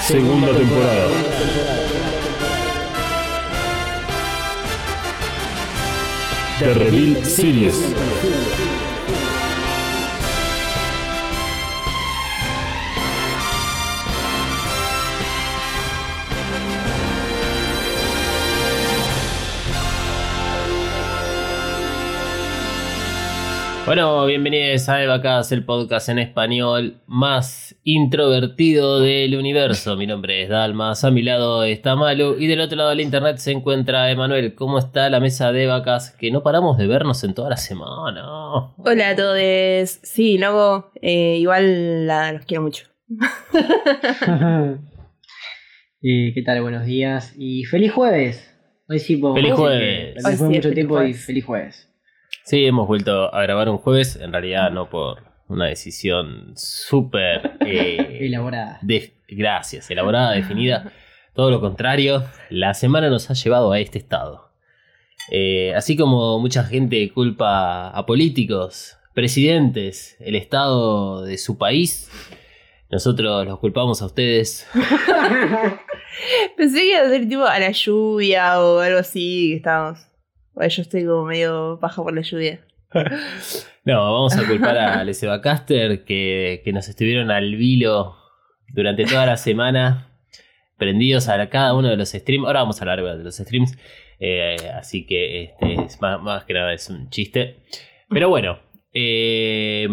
Segunda temporada. The Reveal Series. Bueno, bienvenidos a Evacast, el podcast en español más introvertido del universo. Mi nombre es Dalmas, a mi lado está Malu y del otro lado del internet se encuentra Emanuel. ¿Cómo está la mesa de Evacast? Que no paramos de vernos en toda la semana. Hola a todos. Sí, luego eh, igual la- los quiero mucho. Eh, ¿Qué tal? Buenos días y feliz jueves. Hoy sí podemos Feliz jueves. Hoy sí mucho feliz tiempo y feliz jueves. Sí, hemos vuelto a grabar un jueves, en realidad no por una decisión súper... eh, Elaborada. de- gracias, elaborada, definida. Todo lo contrario, la semana nos ha llevado a este estado. Eh, así como mucha gente culpa a políticos, presidentes, el estado de su país, nosotros los culpamos a ustedes. Pensé que iba a ser tipo a la lluvia o algo así que estábamos. Bueno, yo estoy como medio baja por la lluvia. No, vamos a culpar a Les Caster que, que nos estuvieron al vilo durante toda la semana, prendidos a cada uno de los streams. Ahora vamos a hablar de los streams, eh, así que este, es más, más que nada es un chiste. Pero bueno, eh,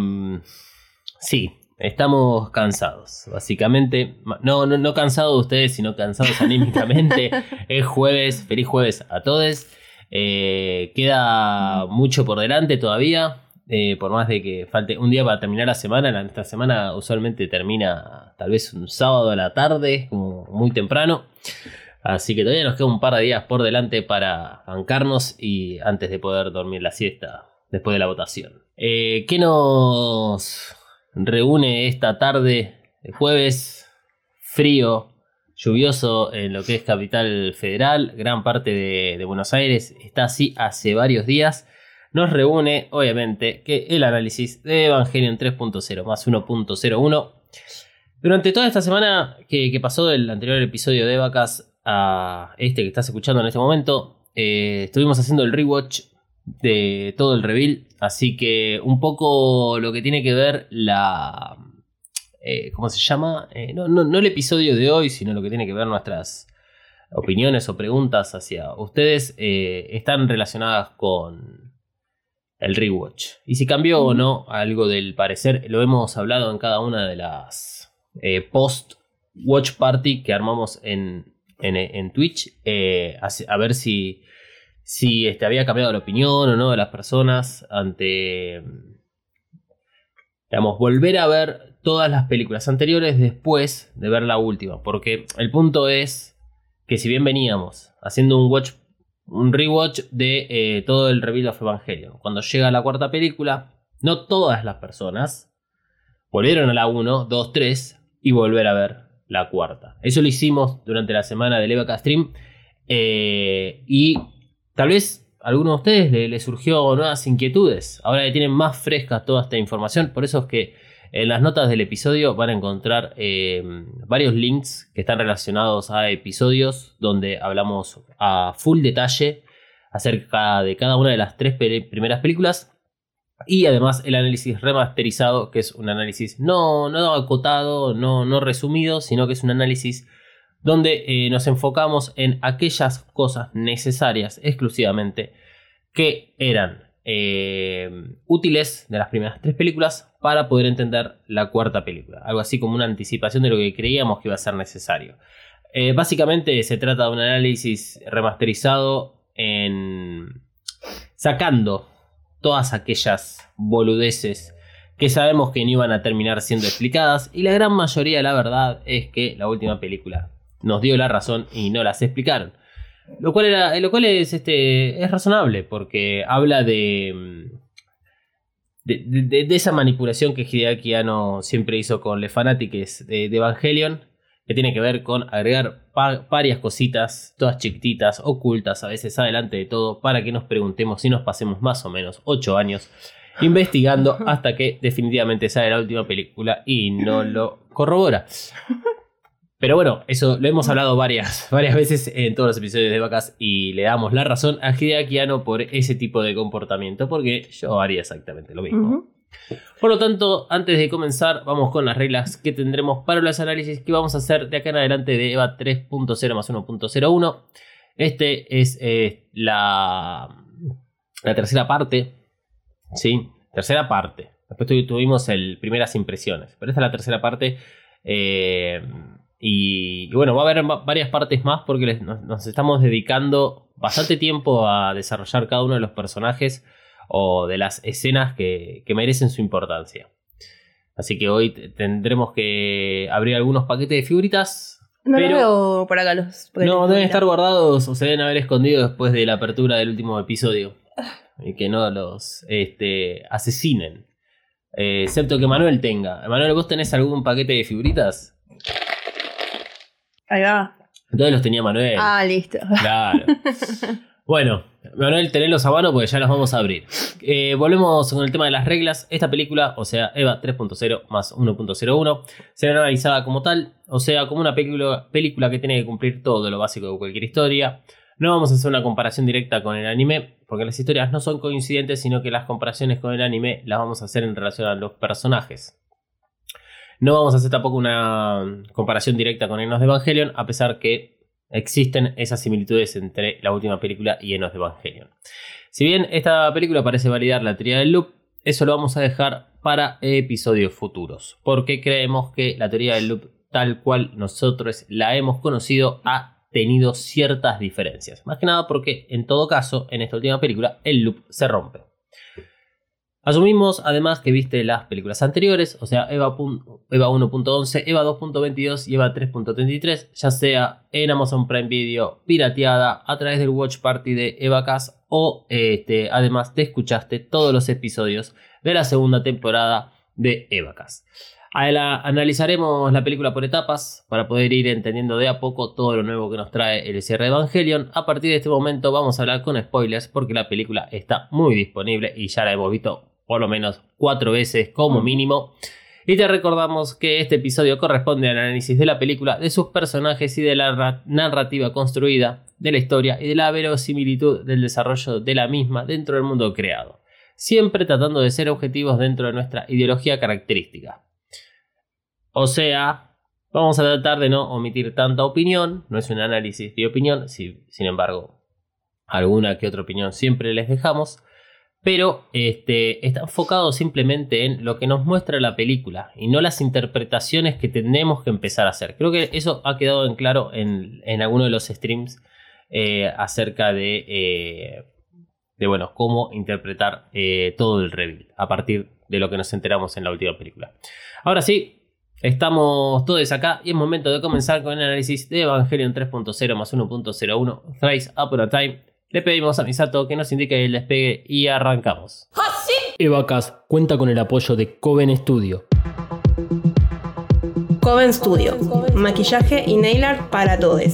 sí, estamos cansados, básicamente. No, no, no cansados de ustedes, sino cansados anímicamente. es jueves, feliz jueves a todos. Eh, queda mucho por delante todavía. eh, por más de que falte un día para terminar la semana, esta semana usualmente termina tal vez un sábado a la tarde, como muy temprano. Así que todavía nos queda un par de días por delante para bancarnos y antes de poder dormir la siesta después de la votación. Eh, ¿Qué nos reúne esta tarde de jueves? Frío, lluvioso en lo que es Capital Federal, gran parte de, Buenos Aires está así hace varios días. Nos reúne, obviamente, que el análisis de Evangelion 3.0 más 1.01. Durante toda esta semana que, que pasó del anterior episodio de Vacas a este que estás escuchando en este momento, eh, estuvimos haciendo el rewatch de todo el reveal. Así que un poco lo que tiene que ver la, eh, ¿cómo se llama? Eh, no, no, el episodio de hoy, sino lo que tiene que ver nuestras opiniones o preguntas hacia ustedes eh, están relacionadas con el rewatch. Y si cambió o no algo del parecer, lo hemos hablado en cada una de las post-watch party que armamos en, en, Twitch, a, a ver si, si este, había cambiado la opinión o no de las personas ante digamos, volver a ver todas las películas anteriores después de ver la última. Porque el punto es que si bien veníamos haciendo un watch, un rewatch de eh, todo el reveal of Evangelion, cuando llega la cuarta película, no todas las personas volvieron a la 1, 2, 3 y volver a ver la cuarta. Eso lo hicimos durante la semana del Evaca Stream. eh, y tal vez a alguno de ustedes le, le surgió nuevas inquietudes. Ahora que tienen más fresca toda esta información. Por eso es que en las notas del episodio van a encontrar eh, varios links que están relacionados a episodios donde hablamos a full detalle acerca de cada una de las tres primeras películas. Y además el análisis remasterizado, que es un análisis no, no acotado, no, no resumido, sino que es un análisis donde eh, nos enfocamos en aquellas cosas necesarias exclusivamente que eran eh, útiles de las primeras tres películas para poder entender la cuarta película. Algo así como una anticipación de lo que creíamos que iba a ser necesario. Eh, básicamente se trata de un análisis remasterizado en sacando todas aquellas boludeces que sabemos que no iban a terminar siendo explicadas y la gran mayoría de la verdad es que la última película nos dio la razón y no las explicaron. Lo cual, era, lo cual es, este, es razonable porque habla de, mm, de, de- de esa manipulación que Hideaki Anno siempre hizo con los fanáticos de, de Evangelion, que tiene que ver con agregar pa- varias cositas, todas chiquititas, ocultas, a veces adelante de todo, para que nos preguntemos si nos pasemos más o menos 8 años investigando hasta que definitivamente sale la última película y no lo corrobora. Pero bueno, eso lo hemos hablado varias, varias veces en todos los episodios de Vacas y le damos la razón a Hideaki Anno por ese tipo de comportamiento, porque yo haría exactamente lo mismo. Por lo tanto, antes de comenzar, vamos con las reglas que tendremos para los análisis que vamos a hacer de acá en adelante de EVA 3.0 más 1.01. Este es eh, la, la tercera parte. Sí, tercera parte. Después tu- tuvimos el primeras impresiones, pero esta es la tercera parte. eh, y, y bueno, va a haber va- varias partes más porque les- nos, nos estamos dedicando bastante tiempo a desarrollar cada uno de los personajes o de las escenas que, que merecen su importancia. Así que hoy tendremos que abrir algunos paquetes de figuritas. No pero- lo veo por acá los. no, deben estar guardados o se deben haber escondido después de la apertura del último episodio. Y que no los este, asesinen. Eh, excepto que Manuel tenga. Manuel, ¿vos tenés algún paquete de figuritas? Ahí va. Entonces los tenía Manuel. Ah, listo. Claro. Bueno, Manuel, tenerlos a mano porque ya los vamos a abrir. Eh, volvemos con el tema de las reglas. Esta película, o sea, EVA 3.0 más 1.01, será analizada como tal, o sea, como una película, película que tiene que cumplir todo lo básico de cualquier historia. No vamos a hacer una comparación directa con el anime, porque las historias no son coincidentes, sino que las comparaciones con el anime las vamos a hacer en relación a los personajes. No vamos a hacer tampoco una comparación directa con Enos de Evangelion, a pesar que existen esas similitudes entre la última película y Enos de Evangelion. Si bien esta película parece validar la teoría del loop, eso lo vamos a dejar para episodios futuros, porque creemos que la teoría del loop tal cual nosotros la hemos conocido ha tenido ciertas diferencias. Más que nada porque en todo caso, en esta última película, el loop se rompe. Asumimos además que viste las películas anteriores, o sea, EVA, pun- EVA 1.11, EVA 2.22 y EVA 3.33, ya sea en Amazon Prime Video, pirateada, a través del Watch Party de EVAcast o este, además te escuchaste todos los episodios de la segunda temporada de EVAcast. Analizaremos la película por etapas para poder ir entendiendo de a poco todo lo nuevo que nos trae el cierre de Evangelion. A partir de este momento vamos a hablar con spoilers porque la película está muy disponible y ya la hemos visto por lo menos cuatro veces como mínimo. Y te recordamos que este episodio corresponde al análisis de la película, de sus personajes y de la ra- narrativa construida, de la historia y de la verosimilitud del desarrollo de la misma dentro del mundo creado. Siempre tratando de ser objetivos dentro de nuestra ideología característica. O sea, vamos a tratar de no omitir tanta opinión, no es un análisis de opinión, si- sin embargo, alguna que otra opinión siempre les dejamos, pero este, está enfocado simplemente en lo que nos muestra la película y no las interpretaciones que tenemos que empezar a hacer. Creo que eso ha quedado en claro en, en alguno de los streams eh, acerca de, eh, de bueno, cómo interpretar eh, todo el reveal a partir de lo que nos enteramos en la última película. Ahora sí, estamos todos acá y es momento de comenzar con el análisis de Evangelion 3.0 más 1.01 Thrice Upon a Time. Le pedimos a Misato que nos indique el despegue y arrancamos. Evacas cuenta con el apoyo de Coven Studio. Coven Studio. Maquillaje y nail art para todos.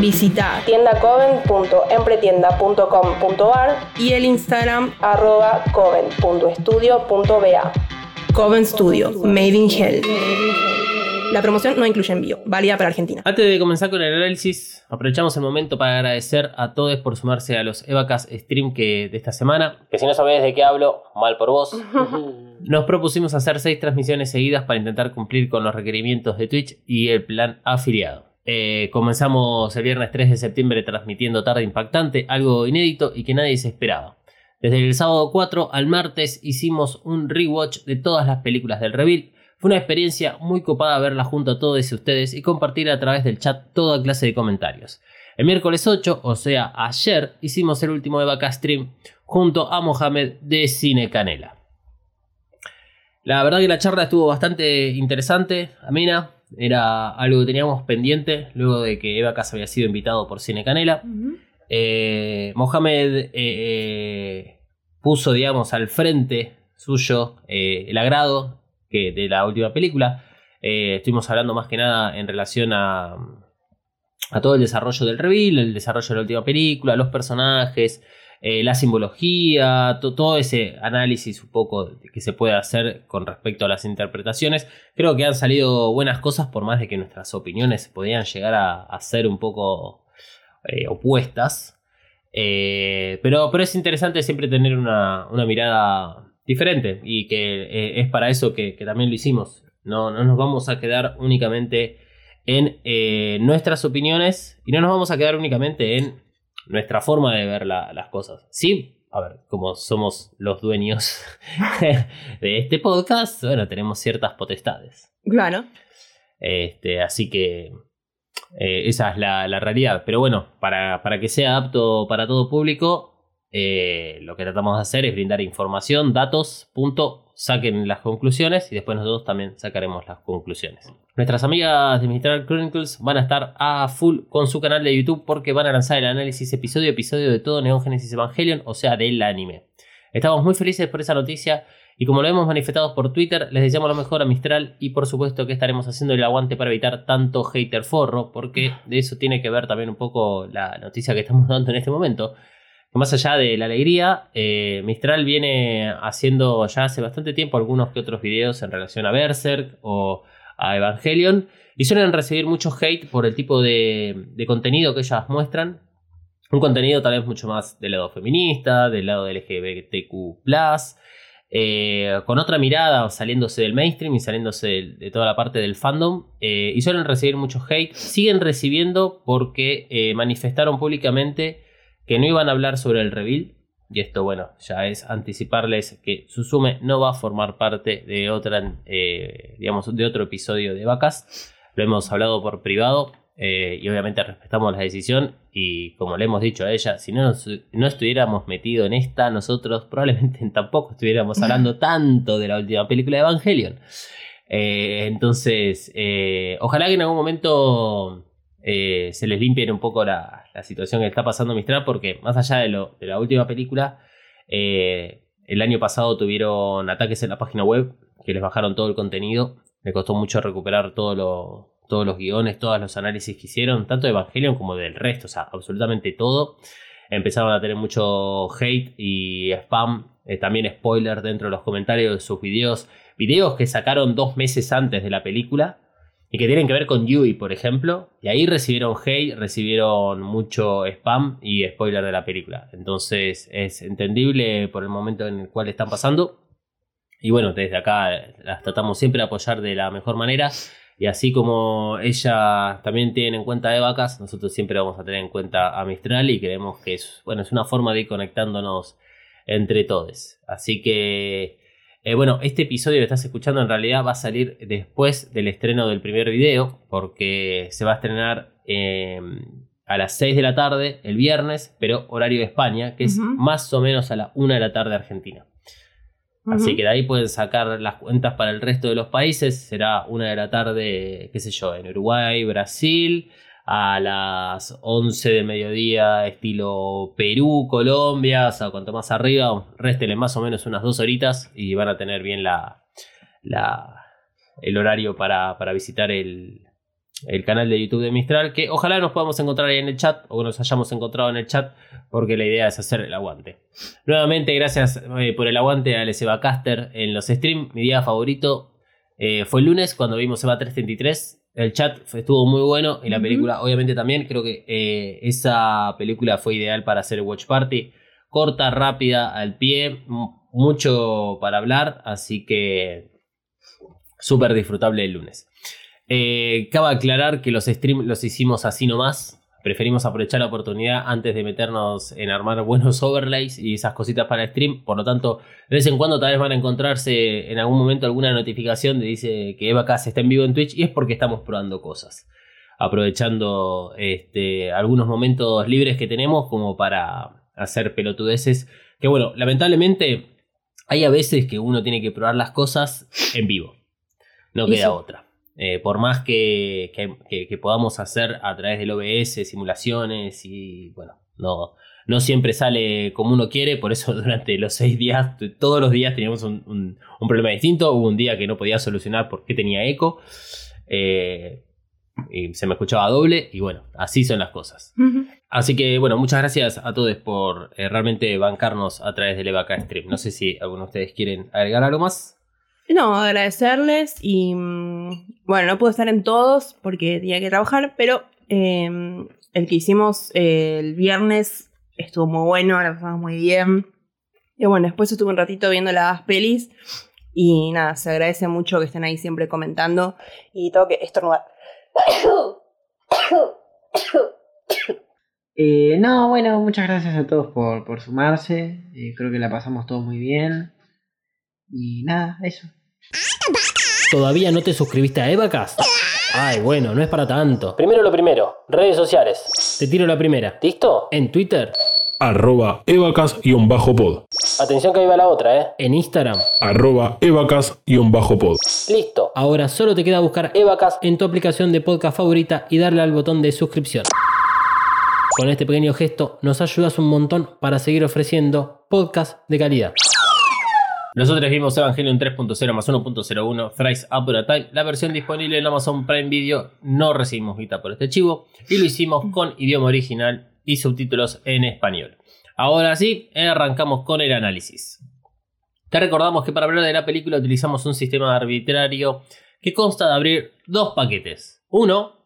Visita tiendacoven.empretienda.com.ar y el Instagram arroba coven.estudio.ba. Coven Studio, Made in Hell. La promoción no incluye envío, válida para Argentina. Antes de comenzar con el análisis, aprovechamos el momento para agradecer a todos por sumarse a los Evacas Stream que de esta semana. Que si no sabés de qué hablo, mal por vos. Nos propusimos hacer seis transmisiones seguidas para intentar cumplir con los requerimientos de Twitch y el plan afiliado. Eh, comenzamos el viernes 3 de septiembre transmitiendo Tarde Impactante, algo inédito y que nadie se esperaba. Desde el sábado 4 al martes hicimos un rewatch de todas las películas del reveal. Fue una experiencia muy copada verla junto a todos ustedes y compartir a través del chat toda clase de comentarios. El miércoles 8, o sea ayer, hicimos el último de junto a Mohamed de Cine Canela. La verdad que la charla estuvo bastante interesante, amena. Era algo que teníamos pendiente luego de que Eva Casa había sido invitado por Cine Canela. Eh, Mohamed eh, eh, puso, digamos, al frente suyo el agrado que de la última película. Estuvimos hablando más que nada en relación a, a todo el desarrollo del reveal, el desarrollo de la última película, los personajes, eh, la simbología, to- todo ese análisis un poco que se puede hacer con respecto a las interpretaciones. Creo que han salido buenas cosas por más de que nuestras opiniones podían llegar a, ser un poco eh, opuestas. Eh, pero, pero es interesante siempre tener una, una mirada diferente y que es para eso que, también lo hicimos. No, no nos vamos a quedar únicamente en nuestras opiniones y no nos vamos a quedar únicamente en nuestra forma de ver la- las cosas. Sí, a ver, como somos los dueños de este podcast, bueno, tenemos ciertas potestades. Claro. Este, así que eh, esa es la, la realidad. Pero bueno, para, para que sea apto para todo público, eh, lo que tratamos de hacer es brindar información, datos, punto, saquen las conclusiones y después nosotros también sacaremos las conclusiones. Nuestras amigas de Mistral Chronicles van a estar a full con su canal de YouTube porque van a lanzar el análisis episodio episodio de todo Neon Genesis Evangelion, o sea, del anime. Estamos muy felices por esa noticia y como lo hemos manifestado por Twitter, les deseamos lo mejor a Mistral y por supuesto que estaremos haciendo el aguante para evitar tanto hater forro, porque de eso tiene que ver también un poco la noticia que estamos dando en este momento. Más allá de la alegría, eh, Mistral viene haciendo ya hace bastante tiempo algunos que otros videos en relación a Berserk o a Evangelion y suelen recibir mucho hate por el tipo de, contenido que ellas muestran. Un contenido tal vez mucho más del lado feminista, del lado del LGBTQ+, eh, con otra mirada, saliéndose del mainstream y saliéndose de, toda la parte del fandom, eh, y suelen recibir mucho hate. Siguen recibiendo porque manifestaron públicamente que no iban a hablar sobre el reveal. Y esto, bueno, ya es anticiparles que Susume no va a formar parte de otra, eh, digamos, de otro episodio de Vacas. Lo hemos hablado por privado. eh, y obviamente respetamos la decisión y como le hemos dicho a ella, si no, nos- no estuviéramos metidos en esta, nosotros probablemente tampoco estuviéramos hablando tanto de la última película de Evangelion. Eh, entonces, eh, ojalá que en algún momento se les limpie un poco la, la situación que está pasando Mistral, porque más allá de, lo, de la última película, eh, el año pasado tuvieron ataques en la página web que les bajaron todo el contenido. Me costó mucho recuperar todos los guiones, todos los análisis que hicieron, tanto de Evangelion como del resto, o sea, absolutamente todo. Empezaron a tener mucho hate y spam, eh, también spoiler dentro de los comentarios de sus videos. Videos que sacaron dos meses antes de la película y que tienen que ver con Yui, por ejemplo. Y ahí recibieron hate, recibieron mucho spam y spoiler de la película. Entonces es entendible por el momento en el cual están pasando. Y bueno, desde acá las tratamos siempre de apoyar de la mejor manera. Y así como ella también tiene en cuenta de vacas, nosotros siempre vamos a tener en cuenta a Mistral y creemos que es, bueno, es una forma de ir conectándonos entre todos. Así que, eh, bueno, este episodio que estás escuchando en realidad va a salir después del estreno del primer video, porque se va a estrenar eh, a las 6 de la tarde el viernes, pero horario de España, que es más o menos a la 1 de la tarde Argentina. Así que de ahí pueden sacar las cuentas para el resto de los países. Será una de la tarde, qué sé yo, en Uruguay, Brasil. A las 11 del mediodía, estilo Perú, Colombia. O sea, cuanto más arriba, réstenle más o menos unas dos horitas y van a tener bien la, la- el horario para, para visitar el, el canal de YouTube de Mistral. Que ojalá nos podamos encontrar ahí en el chat o nos hayamos encontrado en el chat, porque la idea es hacer el aguante. Nuevamente, gracias eh, por el aguante a Eva Caster en los streams. Mi día favorito eh, fue el lunes cuando vimos Eva 333. El chat estuvo muy bueno y la película, obviamente, también. Creo que eh, esa película fue ideal para hacer Watch Party. Corta, rápida, al pie, mucho para hablar, así que súper disfrutable el lunes. Eh, cabe aclarar que los streams los hicimos así nomás. Preferimos aprovechar la oportunidad antes de meternos en armar buenos overlays y esas cositas para el stream. Por lo tanto, de vez en cuando tal vez van a encontrarse en algún momento alguna notificación que dice que Eva Cas está en vivo en Twitch y es porque estamos probando cosas. Aprovechando este, algunos momentos libres que tenemos como para hacer pelotudeces. Que bueno, lamentablemente hay a veces que uno tiene que probar las cosas en vivo. No queda otra. Eh, por más que, que- que- que podamos hacer a través del OBS simulaciones y bueno, no, no siempre sale como uno quiere, por eso durante los seis días, todos los días teníamos un, un- un problema distinto, hubo un día que no podía solucionar porque tenía eco, eh, y se me escuchaba doble y bueno, así son las cosas. Así que bueno, muchas gracias a todos por eh, realmente bancarnos a través del EVAK Stream. No sé si alguno de ustedes quieren agregar algo más. No, agradecerles y mm, bueno, no pude estar en todos porque tenía que trabajar, pero eh, el que hicimos eh, el viernes estuvo muy bueno, la pasamos muy bien. Y bueno, después estuve un ratito viendo las pelis y nada, se agradece mucho que estén ahí siempre comentando y tengo que estornudar. Eh, no, bueno, muchas gracias a todos por, por sumarse. Eh, creo que la pasamos todos muy bien. Y nada, eso. ¿Todavía no te suscribiste a Evacast? Ay, bueno, no es para tanto. Primero lo primero, redes sociales. Te tiro la primera. ¿Listo? En Twitter. arroba evacas-pod, Atención que ahí va la otra, ¿eh? En Instagram. arroba evacas-pod. Listo. Ahora solo te queda buscar Evacast en tu aplicación de podcast favorita y darle al botón de suscripción. Con este pequeño gesto nos ayudas un montón para seguir ofreciendo podcast de calidad. Nosotros vimos Evangelion 3.0 más 1.01 Thrice Up a Time, la versión disponible en Amazon Prime Video. No recibimos guita por este chivo y lo hicimos con idioma original y subtítulos en español. Ahora sí, arrancamos con el análisis. Te recordamos que para hablar de la película utilizamos un sistema arbitrario que consta de abrir dos paquetes. Uno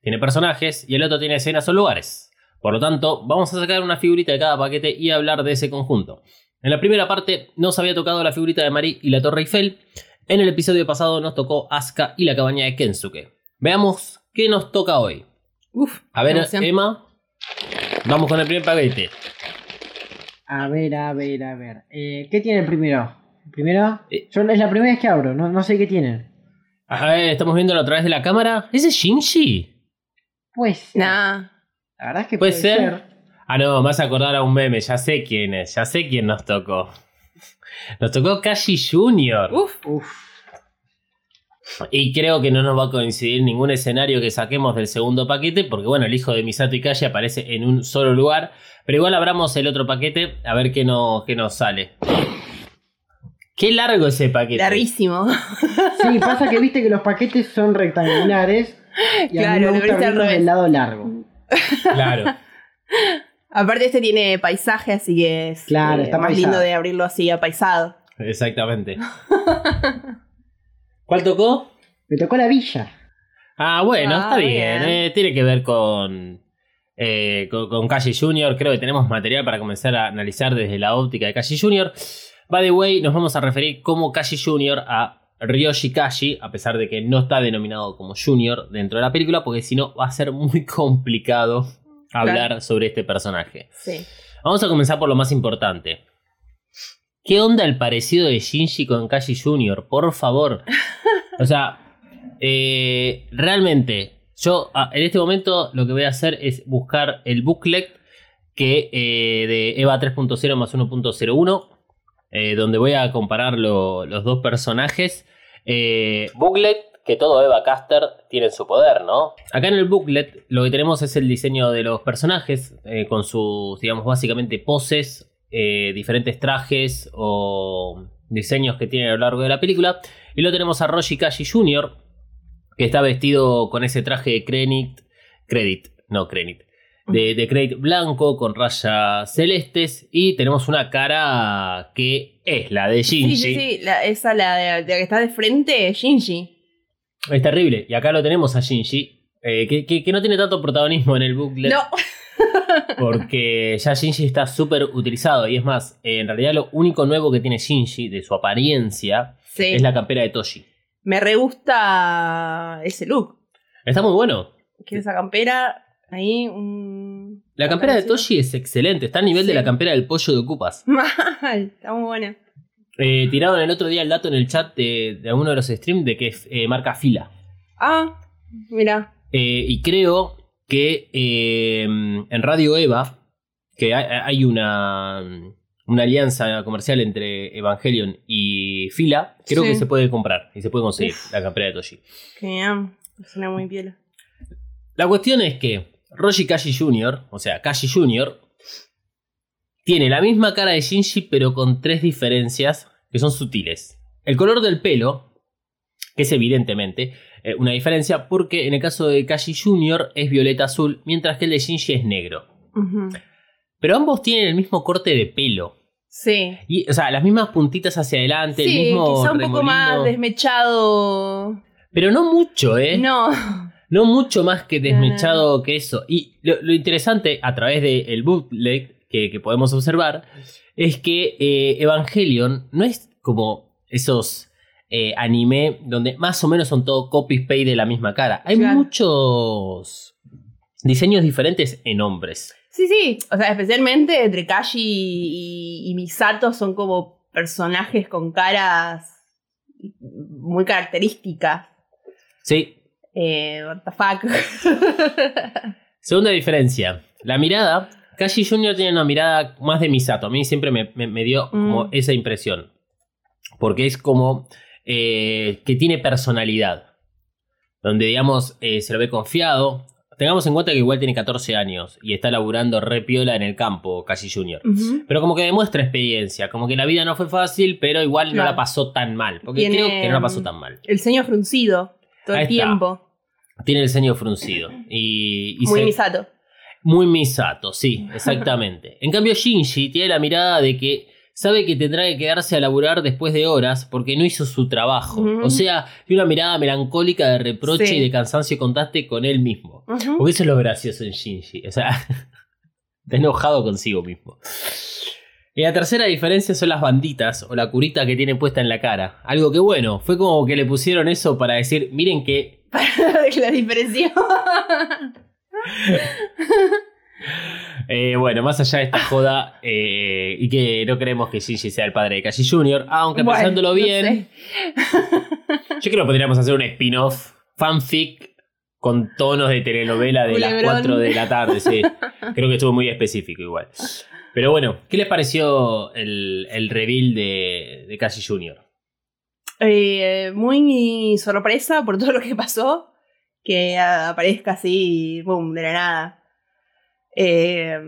tiene personajes y el otro tiene escenas o lugares. Por lo tanto, vamos a sacar una figurita de cada paquete y hablar de ese conjunto. En la primera parte nos había tocado la figurita de Marie y la Torre Eiffel. En el episodio pasado nos tocó Asuka y la cabaña de Kensuke. Veamos qué nos toca hoy. Uf, A ver. Emma. Vamos con el primer paquete. A ver, a ver, a ver. Eh, ¿Qué tiene el primero? ¿El primero? Eh. Yo es la primera vez que abro, no, no sé qué tienen. A ver, estamos viéndolo a través de la cámara. ¿Ese es Shinji? Pues. Nah. La verdad es que ¿Puede puede, ser? ser. Ah, no, me vas a acordar a un meme. Ya sé quién es. Ya sé quién nos tocó. Nos tocó Kashi Jr. Uf, Uf. Y creo que no nos va a coincidir ningún escenario que saquemos del segundo paquete, porque bueno, el hijo de Misato Ikashi aparece en un solo lugar. Pero igual abramos el otro paquete a ver qué, no, qué nos sale. Qué largo ese paquete. larguísimo. Sí, pasa que viste que los paquetes son rectangulares. Y a mí Claro, me lo gusta al revés. del lado largo. Claro. Aparte este tiene paisaje, así que es Claro, eh, está más paisado. lindo de abrirlo así apaisado. Exactamente. ¿Cuál tocó? Me tocó la villa. Ah, bueno, Ah, está bien. bien. eh, tiene que ver con, eh, con, con Kashi Jr. Creo que tenemos material para comenzar a analizar desde la óptica de Kashi Jr. By the way, nos vamos a referir como Kashi Jr. a Ryoshi Kashi, a pesar de que no está denominado como Junior dentro de la película, porque si no va a ser muy complicado hablar sobre este personaje. Sí. Vamos a comenzar por lo más importante. ¿Qué onda el parecido de Shinji con Kashi Jr.? Por favor. O sea, eh, realmente, yo ah, en este momento lo que voy a hacer es buscar el booklet que, eh, de EVA 3.0 más 1.01, eh, donde voy a comparar lo- los dos personajes. Booklet que todo Eva Caster tiene en su poder, ¿no? Acá en el booklet lo que tenemos es el diseño de los personajes, eh, con sus, digamos, básicamente poses, eh, diferentes trajes o diseños que tienen a lo largo de la película. Y lo tenemos a Roshi Kashi Jr., que está vestido con ese traje de Credit, Credit, no Credit, de, de Credit blanco con rayas celestes. Y tenemos una cara que es la de Shinji. Sí, sí, sí. La- esa, la, de, la que está de frente, Shinji. Es terrible. Y acá lo tenemos a Shinji. eh, que, que- que no tiene tanto protagonismo en el booklet. No. Porque ya Shinji está súper utilizado. Y es más, eh, en realidad lo único nuevo que tiene Shinji de su apariencia Sí. es la campera de Toshi. Me re gusta ese look. Está muy bueno. Que esa campera, ahí un... La campera de. Toshi es excelente. Está a nivel de la campera del pollo de Ocupas. Mal, está muy buena. Eh, tiraron el otro día el dato en el chat de, de uno de los streams de que es eh, marca fila. Ah, mira. Eh, y creo que eh, en Radio Eva, que hay, hay una, una alianza comercial entre Evangelion y Fila, creo Sí. que se puede comprar y se puede conseguir la campera de Toshi. Que bien, suena muy piola. La cuestión es que Roshi Kashi Jr., o sea, Kashi Jr., tiene la misma cara de Shinji, pero con tres diferencias que son sutiles. El color del pelo, que es evidentemente eh, una diferencia, porque en el caso de Kashi Jr. es violeta azul, mientras que el de Shinji es negro. Pero ambos tienen el mismo corte de pelo. Sí. Y, o sea, las mismas puntitas hacia adelante, el Sí, mismo quizá un poco más desmechado. Pero no mucho, ¿eh? No. No mucho más que desmechado que eso. Y lo, lo interesante, a través del bootleg que, que podemos observar, es que eh, Evangelion no es como esos eh, anime donde más o menos son todo copy-paste de la misma cara. Hay Claro. muchos diseños diferentes en hombres. Sí, sí. O sea, especialmente entre Kashi y, y Misato son como personajes con caras muy características. Sí. Eh, what the fuck. Segunda diferencia. La mirada. Kashi Jr. tiene una mirada más de Misato. A mí siempre me, me- me dio como Mm. esa impresión. Porque es como eh, que tiene personalidad. Donde, digamos, eh, se lo ve confiado. Tengamos en cuenta que igual tiene 14 años y está laburando re piola en el campo, Kashi Jr. Pero como que demuestra experiencia. Como que la vida no fue fácil, pero igual no la pasó tan mal. Porque Tiene, creo que no la pasó tan mal. El ceño fruncido todo Ahí el está. tiempo. Tiene el ceño fruncido. Y, y Muy se- Misato. Muy Misato, sí, exactamente. En cambio, Shinji tiene la mirada de que sabe que tendrá que quedarse a laburar después de horas porque no hizo su trabajo. O sea, tiene una mirada melancólica de reproche Sí. y de cansancio contraste con él mismo. Ujú. Porque eso es lo gracioso en Shinji. O sea, está enojado consigo mismo. Y la tercera diferencia son las banditas o la curita que tiene puesta en la cara. Algo que bueno, fue como que le pusieron eso para decir, miren que la diferencia. Eh, bueno, más allá de esta joda eh, y que no creemos que Shinji sea el padre de Kashi Jr., aunque Bueno, pensándolo no bien, sé. yo creo que podríamos hacer un spin-off fanfic con tonos de telenovela de las Culebrón. 4 de la tarde, sí. Creo que estuvo muy específico igual. Pero bueno, ¿qué les pareció el, el reveal de, de Kashi Jr.? Eh, muy sorpresa por todo lo que pasó. Que aparezca así, boom, de la nada. Eh,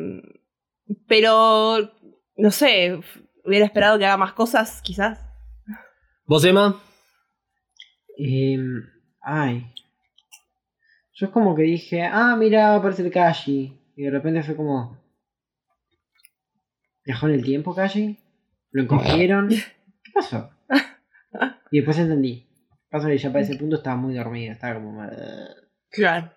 pero, no sé, hubiera esperado que haga más cosas, quizás. ¿Vos, Emma? Em, ay. Yo es como que dije, ah, mira, va a aparecer Kashi. Y de repente fue como. ¿Viajó en el tiempo Kashi? ¿Lo encogieron? ¿Qué pasó? Y después entendí. Pasa que ya para ese punto estaba muy dormido, estaba como. Claro.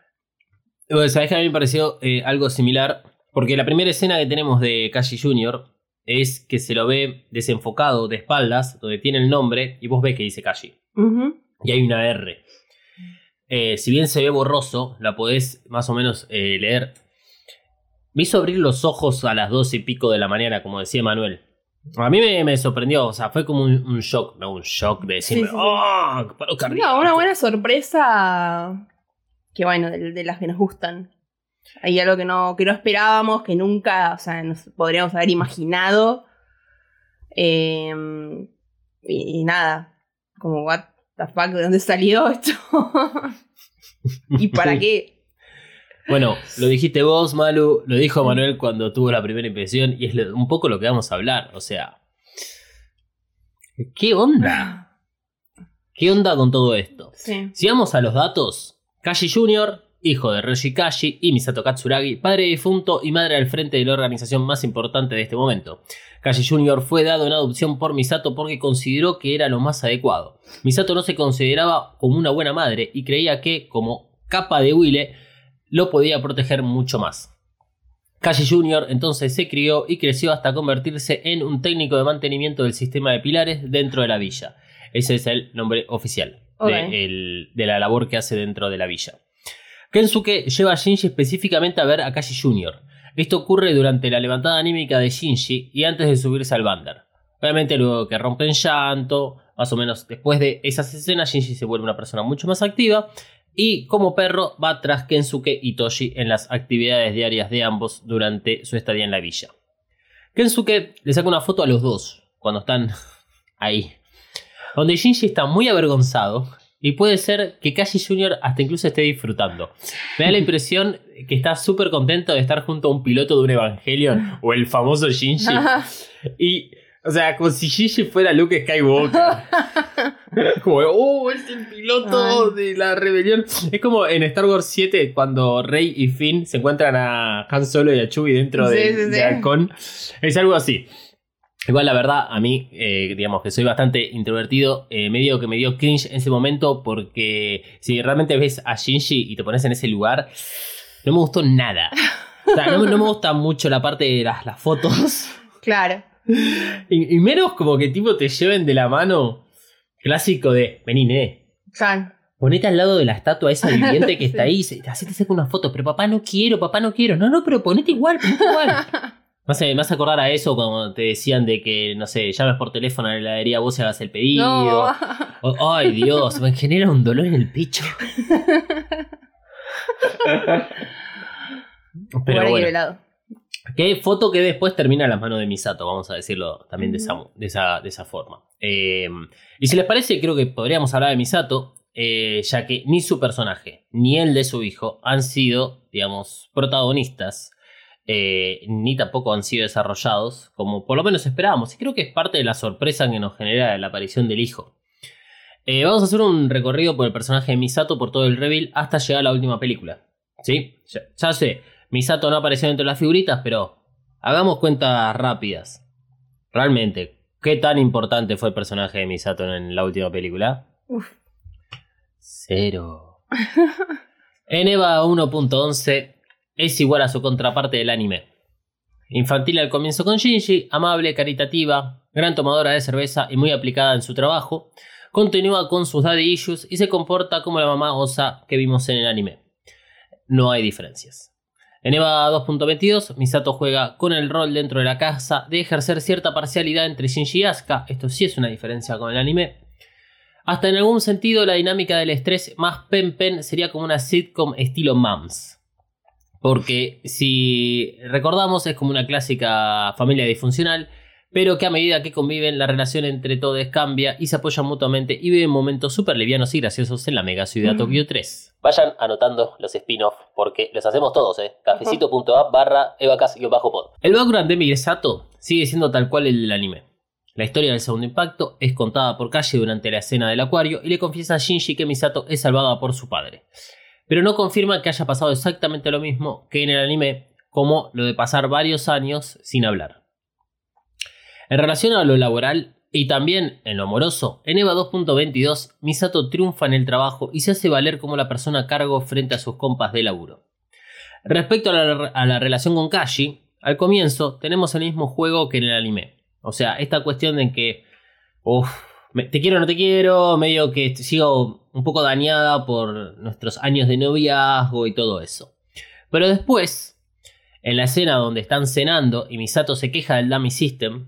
Bueno, Sabés que a mí me pareció eh, algo similar. Porque la primera escena que tenemos de Kashi Jr. es que se lo ve desenfocado de espaldas, donde tiene el nombre, y vos ves que dice Kashi. Ujú. Y hay una R. Eh, si bien se ve borroso, la podés más o menos eh, leer. Me hizo abrir los ojos a las dos y pico de la mañana, como decía Manuel. A mí me, me sorprendió, o sea, fue como un, un shock, no un shock de decirme, Sí, sí, sí. ¡oh! paro cardíaco". No, una buena sorpresa. Que bueno, de, de las que nos gustan. Hay algo que no, que no esperábamos, que nunca, o sea, nos podríamos haber imaginado. Eh, y, y nada, como, what the fuck, ¿de dónde salió esto? ¿Y para qué? Bueno, lo dijiste vos, Malu, lo dijo Manuel cuando tuvo la primera impresión y es un poco lo que vamos a hablar. O sea, ¿qué onda? ¿Qué onda con todo esto? Sí. Si vamos a los datos, Kashi Jr., hijo de Roshi Kashi y Misato Katsuragi, padre difunto y madre al frente de la organización más importante de este momento. Kashi Jr. fue dado en adopción por Misato porque consideró que era lo más adecuado. Misato no se consideraba como una buena madre y creía que, como capa de Wille, lo podía proteger mucho más. Kashi Jr. entonces se crió y creció hasta convertirse en un técnico de mantenimiento del sistema de pilares dentro de la villa. Ese es el nombre oficial de, el- de la labor que hace dentro de la villa. Kensuke lleva a Shinji específicamente a ver a Kashi Jr. Esto ocurre durante la levantada anímica de Shinji y antes de subirse al Bander. Obviamente luego que rompe en llanto, más o menos después de esas escenas, Shinji se vuelve una persona mucho más activa y como perro va tras Kensuke y Toshi en las actividades diarias de ambos durante su estadía en la villa. Kensuke le saca una foto a los dos cuando están ahí. Donde Shinji está muy avergonzado y puede ser que Kashi Jr. hasta incluso esté disfrutando. Me da la impresión que está súper contento de estar junto a un piloto de un Evangelion o el famoso Shinji. Y, o sea, como si Shinji fuera Luke Skywalker. como, oh, es el piloto de la rebelión. Es como en Star Wars 7 cuando Rey y Finn se encuentran a Han Solo y a Chewie dentro Sí, de, sí, sí. de Halcón. Es algo así. Igual la verdad, a mí, eh, digamos que soy bastante introvertido, eh, medio que me dio cringe en ese momento porque si realmente ves a Shinji y te pones en ese lugar, no me gustó nada. O sea, no, me- no me gusta mucho la parte de las, las fotos. Claro. Y, y menos como que tipo te lleven de la mano. Clásico de, vení, nene, ponete al lado de la estatua esa viviente que está ahí, se- así te saca una foto, pero papá no quiero, papá no quiero. No, no, pero ponete igual, ponete igual. Me hace, me hace acordar a eso cuando te decían de que, no sé, llames por teléfono a la heladería, vos y hagas el pedido. No. O- ay, Dios, me genera un dolor en el pecho. Pero Bueno, qué foto que después termina en las manos de Misato, vamos a decirlo también de, esa, de, esa, de esa forma. Eh, y si les parece, creo que podríamos hablar de Misato, eh, ya que ni su personaje ni el de su hijo han sido, digamos, protagonistas, eh, ni tampoco han sido desarrollados como por lo menos esperábamos. Y creo que es parte de la sorpresa que nos genera la aparición del hijo. Vamos a hacer un recorrido por el personaje de Misato por todo el reveal hasta llegar a la última película. ¿Sí? Ya, ya sé, Misato no apareció entre las figuritas, pero hagamos cuentas rápidas. Realmente, ¿qué tan importante fue el personaje de Misato en la última película? Uf. Cero. En EVA 1.11 es igual a su contraparte del anime. Infantil al comienzo con Shinji, amable, caritativa, gran tomadora de cerveza y muy aplicada en su trabajo, continúa con sus daddy issues y se comporta como la mamá osa que vimos en el anime. No hay diferencias. En EVA 2.22, Misato juega con el rol dentro de la casa de ejercer cierta parcialidad entre Shinji y Asuka, esto sí es una diferencia con el anime. Hasta en algún sentido la dinámica del estrés más pen pen sería como una sitcom estilo Moms. Porque si recordamos es como una clásica familia disfuncional, pero que a medida que conviven la relación entre todos cambia y se apoyan mutuamente y viven momentos súper livianos y graciosos en la mega ciudad Mm. Tokio 3. Vayan anotando los spin-off porque los hacemos todos, ¿eh? Cafecito.app barra evacas-pod. El background de Misato sigue siendo tal cual el del anime. La historia del segundo impacto es contada por Kashi durante la escena del acuario y le confiesa a Shinji que Misato es salvada por su padre. Pero no confirma que haya pasado exactamente lo mismo que en el anime, como lo de pasar varios años sin hablar. En relación a lo laboral y también en lo amoroso, en EVA 2.22 Misato triunfa en el trabajo y se hace valer como la persona a cargo frente a sus compas de laburo. Respecto a la, a la relación con Kashi, al comienzo tenemos el mismo juego que en el anime. O sea, esta cuestión de que, uff, te quiero o no te quiero, medio que sigo un poco dañada por nuestros años de noviazgo y todo eso. Pero después, en la escena donde están cenando y Misato se queja del Dummy System,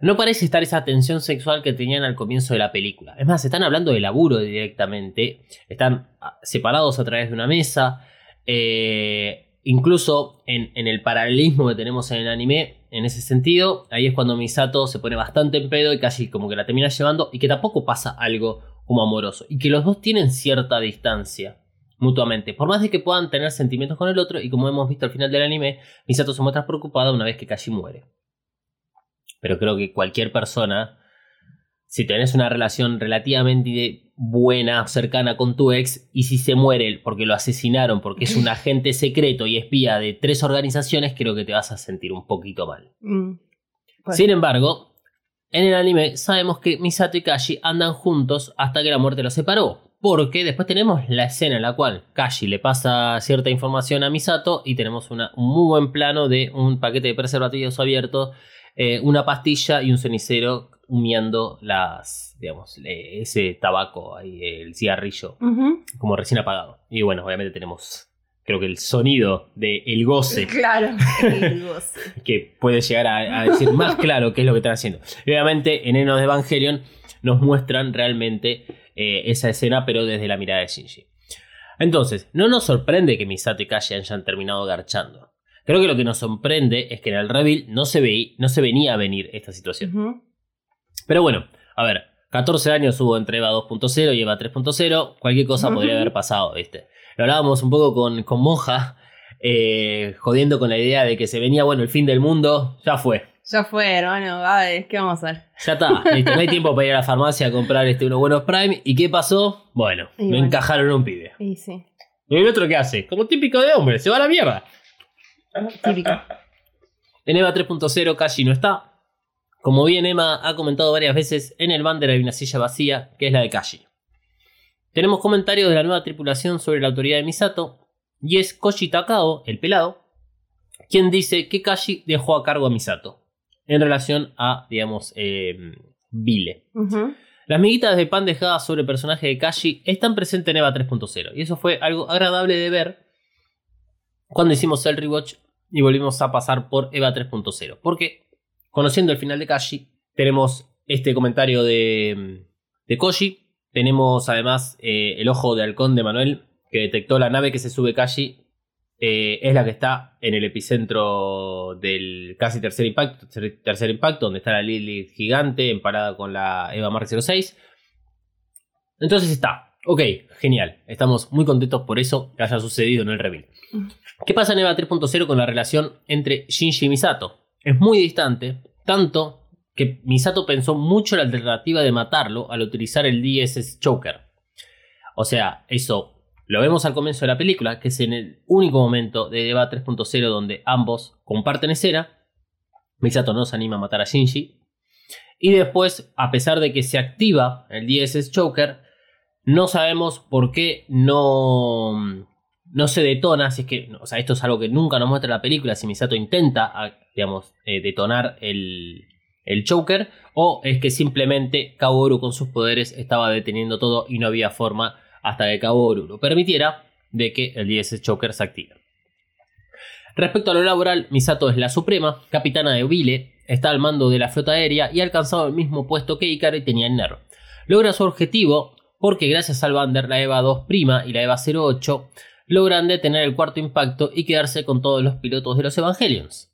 no parece estar esa tensión sexual que tenían al comienzo de la película. Es más, están hablando de laburo directamente, están ah, separados a través de una mesa, eh, incluso en, en el paralelismo que tenemos en el anime, en ese sentido, ahí es cuando Misato se pone bastante en pedo y casi como que la termina llevando y que tampoco pasa algo como amoroso y que los dos tienen cierta distancia mutuamente, por más de que puedan tener sentimientos con el otro y como hemos visto al final del anime, Misato se muestra preocupada una vez que Kashi muere. Pero creo que cualquier persona, si tenés una relación relativamente buena, cercana con tu ex, y si se muere porque lo asesinaron, porque es un agente secreto y espía de tres organizaciones, creo que te vas a sentir un poquito mal. Mm. Pues- Sin embargo, en el anime sabemos que Misato y Kashi andan juntos hasta que la muerte los separó. Porque después tenemos la escena en la cual Kashi le pasa cierta información a Misato y tenemos una- un muy buen plano de un paquete de preservativos abierto, eh, una pastilla y un cenicero humeando las, digamos, eh, ese tabaco, ahí, el cigarrillo, como recién apagado. Y bueno, obviamente tenemos, creo que el sonido de el goce Claro. El goce. que puede llegar a, a decir más claro qué es lo que están haciendo. Y obviamente en Enos de Evangelion nos muestran realmente eh, esa escena, pero desde la mirada de Shinji. Entonces, no nos sorprende que Misato y Kashi hayan terminado garchando. Creo que lo que nos sorprende es que en el reveal no se, veí- no se venía a venir esta situación. Pero bueno, a ver, 14 años hubo entre EVA 2.0 y EVA 3.0, cualquier cosa podría haber pasado, ¿viste? Lo hablábamos un poco con, con Monja, eh, jodiendo con la idea de que se venía, bueno, el fin del mundo, ya fue. Ya fue, hermano. A ver, ¿qué vamos a hacer? Ya está, no hay tiempo para ir a la farmacia a comprar este, unos buenos Prime. ¿Y qué pasó? Bueno, Y me bueno. encajaron un pibe. Y sí, ¿Y el otro qué hace? Como típico de hombre, se va a la mierda. Típico. En EVA 3.0 Kashi no está. Como bien Emma ha comentado varias veces, en el bander hay una silla vacía, que es la de Kashi. Tenemos comentarios de la nueva tripulación sobre la autoridad de Misato, y es Koji Takao, el pelado, quien dice que Kashi dejó a cargo a Misato, en relación a, digamos, eh, Vile. Ujú. Las miguitas de pan dejadas sobre el personaje de Kashi están presentes en EVA 3.0 y eso fue algo agradable de ver cuando hicimos el rewatch y volvimos a pasar por EVA 3.0. Porque, conociendo el final de Kashi, tenemos este comentario de, de Koji, tenemos además eh, el ojo de halcón de Manuel que detectó la nave que se sube Kashi. eh, es la que está en el epicentro del casi tercer impacto, tercer, impacto, donde está la Lilith gigante emparada con la Eva Mark 06. Entonces está, ok, genial. Estamos muy contentos por eso que haya sucedido en el reveal. ¿Qué pasa en EVA 3.0 con la relación entre Shinji y Misato? Es muy distante, tanto que Misato pensó mucho en la alternativa de matarlo al utilizar el DSS Choker. O sea, eso lo vemos al comienzo de la película, que es en el único momento de EVA 3.0 donde ambos comparten escena. Misato no se anima a matar a Shinji. Y después, a pesar de que se activa el DSS Choker, no sabemos por qué no, no se detona. Si es que, o sea, esto es algo que nunca nos muestra la película. Si Misato intenta, a- digamos, eh, detonar el, el choker, o es que simplemente Kaworu con sus poderes estaba deteniendo todo y no había forma hasta que Kaworu lo permitiera de que el DSS Choker se active. Respecto a lo laboral, Misato es la suprema, capitana de Vile, está al mando de la flota aérea y ha alcanzado el mismo puesto que Ikari tenía en NER. Logra su objetivo porque gracias al Bander la EVA 2' y la EVA 08 logran detener el cuarto impacto y quedarse con todos los pilotos de los Evangelions.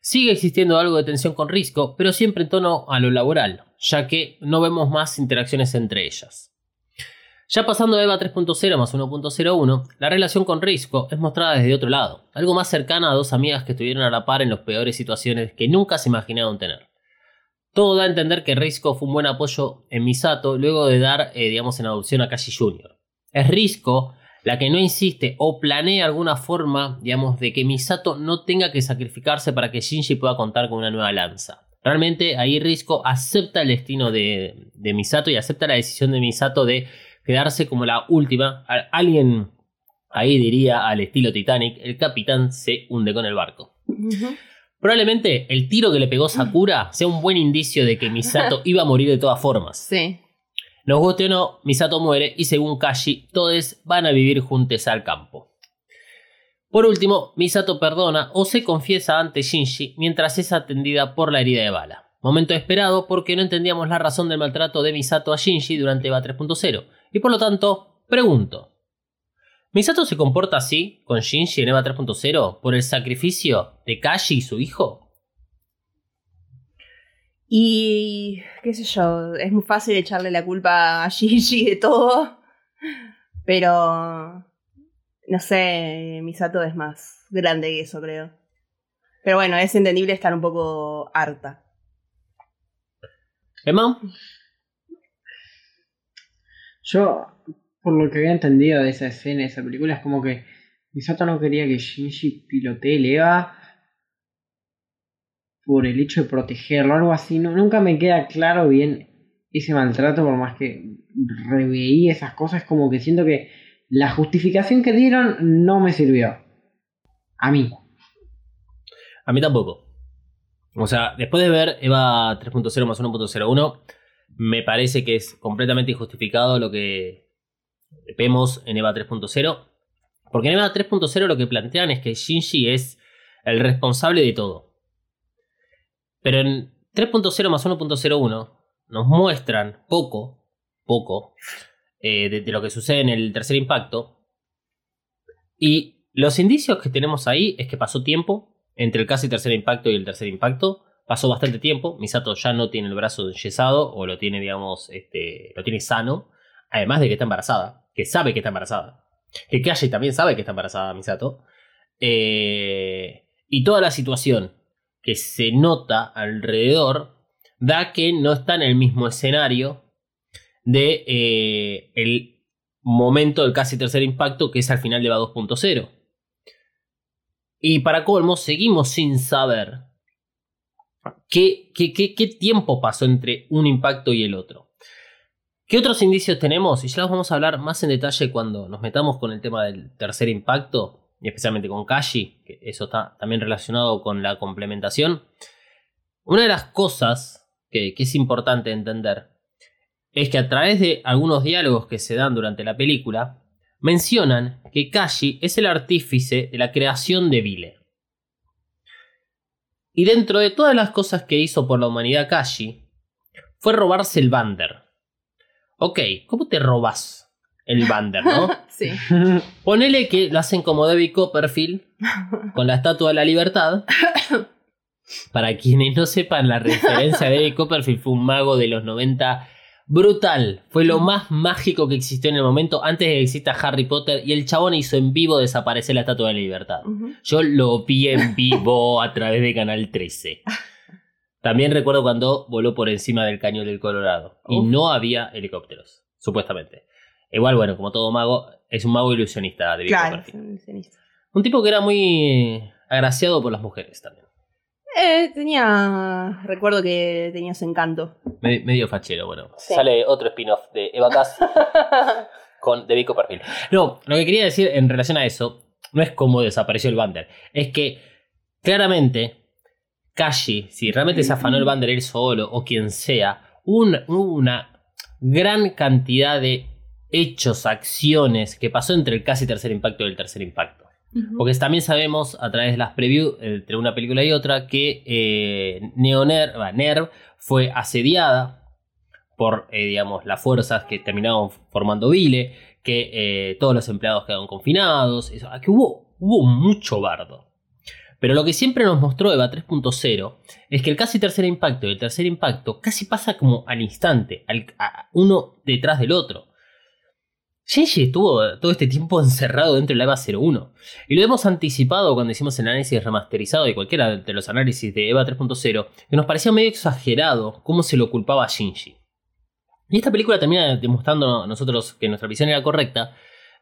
Sigue existiendo algo de tensión con Risco, pero siempre en tono a lo laboral, ya que no vemos más interacciones entre ellas. Ya pasando de EVA 3.0 más 1.01, la relación con Risco es mostrada desde otro lado, algo más cercana a dos amigas que estuvieron a la par en las peores situaciones que nunca se imaginaron tener. Todo da a entender que Risco fue un buen apoyo en Misato luego de dar, eh, digamos, en adopción a Kashi Jr. Es Risco la que no insiste o planea alguna forma, digamos, de que Misato no tenga que sacrificarse para que Shinji pueda contar con una nueva lanza. Realmente ahí Risco acepta el destino de, Misato y acepta la decisión de Misato de quedarse como la última. Alguien ahí diría al estilo Titanic, el capitán se hunde con el barco. Ujú. Probablemente el tiro que le pegó Sakura sea un buen indicio de que Misato iba a morir de todas formas. Sí. Nos guste o no, Misato muere y según Kashi, todos van a vivir juntos al campo. Por último, Misato perdona o se confiesa ante Shinji mientras es atendida por la herida de bala. Momento esperado porque no entendíamos la razón del maltrato de Misato a Shinji durante EVA 3.0. Y por lo tanto, pregunto. ¿Misato se comporta así con Shinji en EVA 3.0 por el sacrificio de Kashi y su hijo? Y qué sé yo, es muy fácil echarle la culpa a Gigi de todo, pero no sé, Misato es más grande que eso, creo. Pero bueno, es entendible estar un poco harta. ¿Emma? Yo, por lo que había entendido de esa escena, de esa película, es como que Misato no quería que Shinji pilotee el EVA por el hecho de protegerlo, algo así. No, nunca me queda claro bien ese maltrato, por más que reveí esas cosas, como que siento que la justificación que dieron no me sirvió. A mí. A mí tampoco. O sea, después de ver EVA 3.0 más 1.01, me parece que es completamente injustificado lo que vemos en EVA 3.0. Porque en EVA 3.0 lo que plantean es que Shinji es el responsable de todo. Pero en 3.0 más 1.01 nos muestran poco, poco, eh, de, de lo que sucede en el tercer impacto. Y los indicios que tenemos ahí es que pasó tiempo, entre el casi tercer impacto y el tercer impacto. Pasó bastante tiempo. Misato ya no tiene el brazo enyesado o lo tiene, digamos, este, lo tiene sano. Además de que está embarazada, que sabe que está embarazada. Que Kashi también sabe que está embarazada, Misato. Eh, y toda la situación que se nota alrededor da que no está en el mismo escenario de eh, el momento del casi tercer impacto que es al final de va 2.0. Y para colmo, seguimos sin saber qué, qué, qué, qué tiempo pasó entre un impacto y el otro. ¿Qué otros indicios tenemos? Y ya los vamos a hablar más en detalle cuando nos metamos con el tema del tercer impacto, y especialmente con Kashi, que eso está también relacionado con la complementación. Una de las cosas que, es importante entender es que a través de algunos diálogos que se dan durante la película, mencionan que Kashi es el artífice de la creación de Vile. Y dentro de todas las cosas que hizo por la humanidad Kashi, fue robarse el Bander. Ok, ¿cómo te robas el Bander, no? Sí. Ponele que lo hacen como David Copperfield con la Estatua de la Libertad. Para quienes no sepan la referencia de David Copperfield fue un mago de los 90 brutal. Fue lo más mágico que existió en el momento antes de que exista Harry Potter y el chabón hizo en vivo desaparecer la Estatua de la Libertad. Yo lo vi en vivo a través de Canal 13. También recuerdo cuando voló por encima del cañón del Colorado y no había helicópteros, supuestamente. Igual, bueno, como todo mago, es un mago ilusionista de Claro. es un ilusionista. Un tipo que era muy agraciado por las mujeres también. Eh, tenía. Recuerdo que tenía su encanto. Me- medio fachero, bueno. Sí. Sale otro spin-off de Eva Cass con The Vico Perfil. No, lo que quería decir en relación a eso no es cómo desapareció el Bander. Es que claramente Kashi, si realmente se afanó el Bander él solo o quien sea, un- hubo una gran cantidad de hechos, acciones que pasó entre el casi tercer impacto y el tercer impacto. Porque también sabemos a través de las previews entre una película y otra que eh, Neoner, Nerv fue asediada por, eh, digamos, las fuerzas que terminaron formando Vile, que eh, todos los empleados quedaron confinados, eso, que hubo, hubo mucho bardo. Pero lo que siempre nos mostró Eva 3.0 es que el casi tercer impacto y el tercer impacto casi pasa como al instante, al- uno detrás del otro. Shinji estuvo todo este tiempo encerrado dentro de la EVA 01. Y lo hemos anticipado cuando hicimos el análisis remasterizado de cualquiera de los análisis de EVA 3.0, que nos parecía medio exagerado cómo se lo culpaba a Shinji. Y esta película termina demostrando a nosotros que nuestra visión era correcta,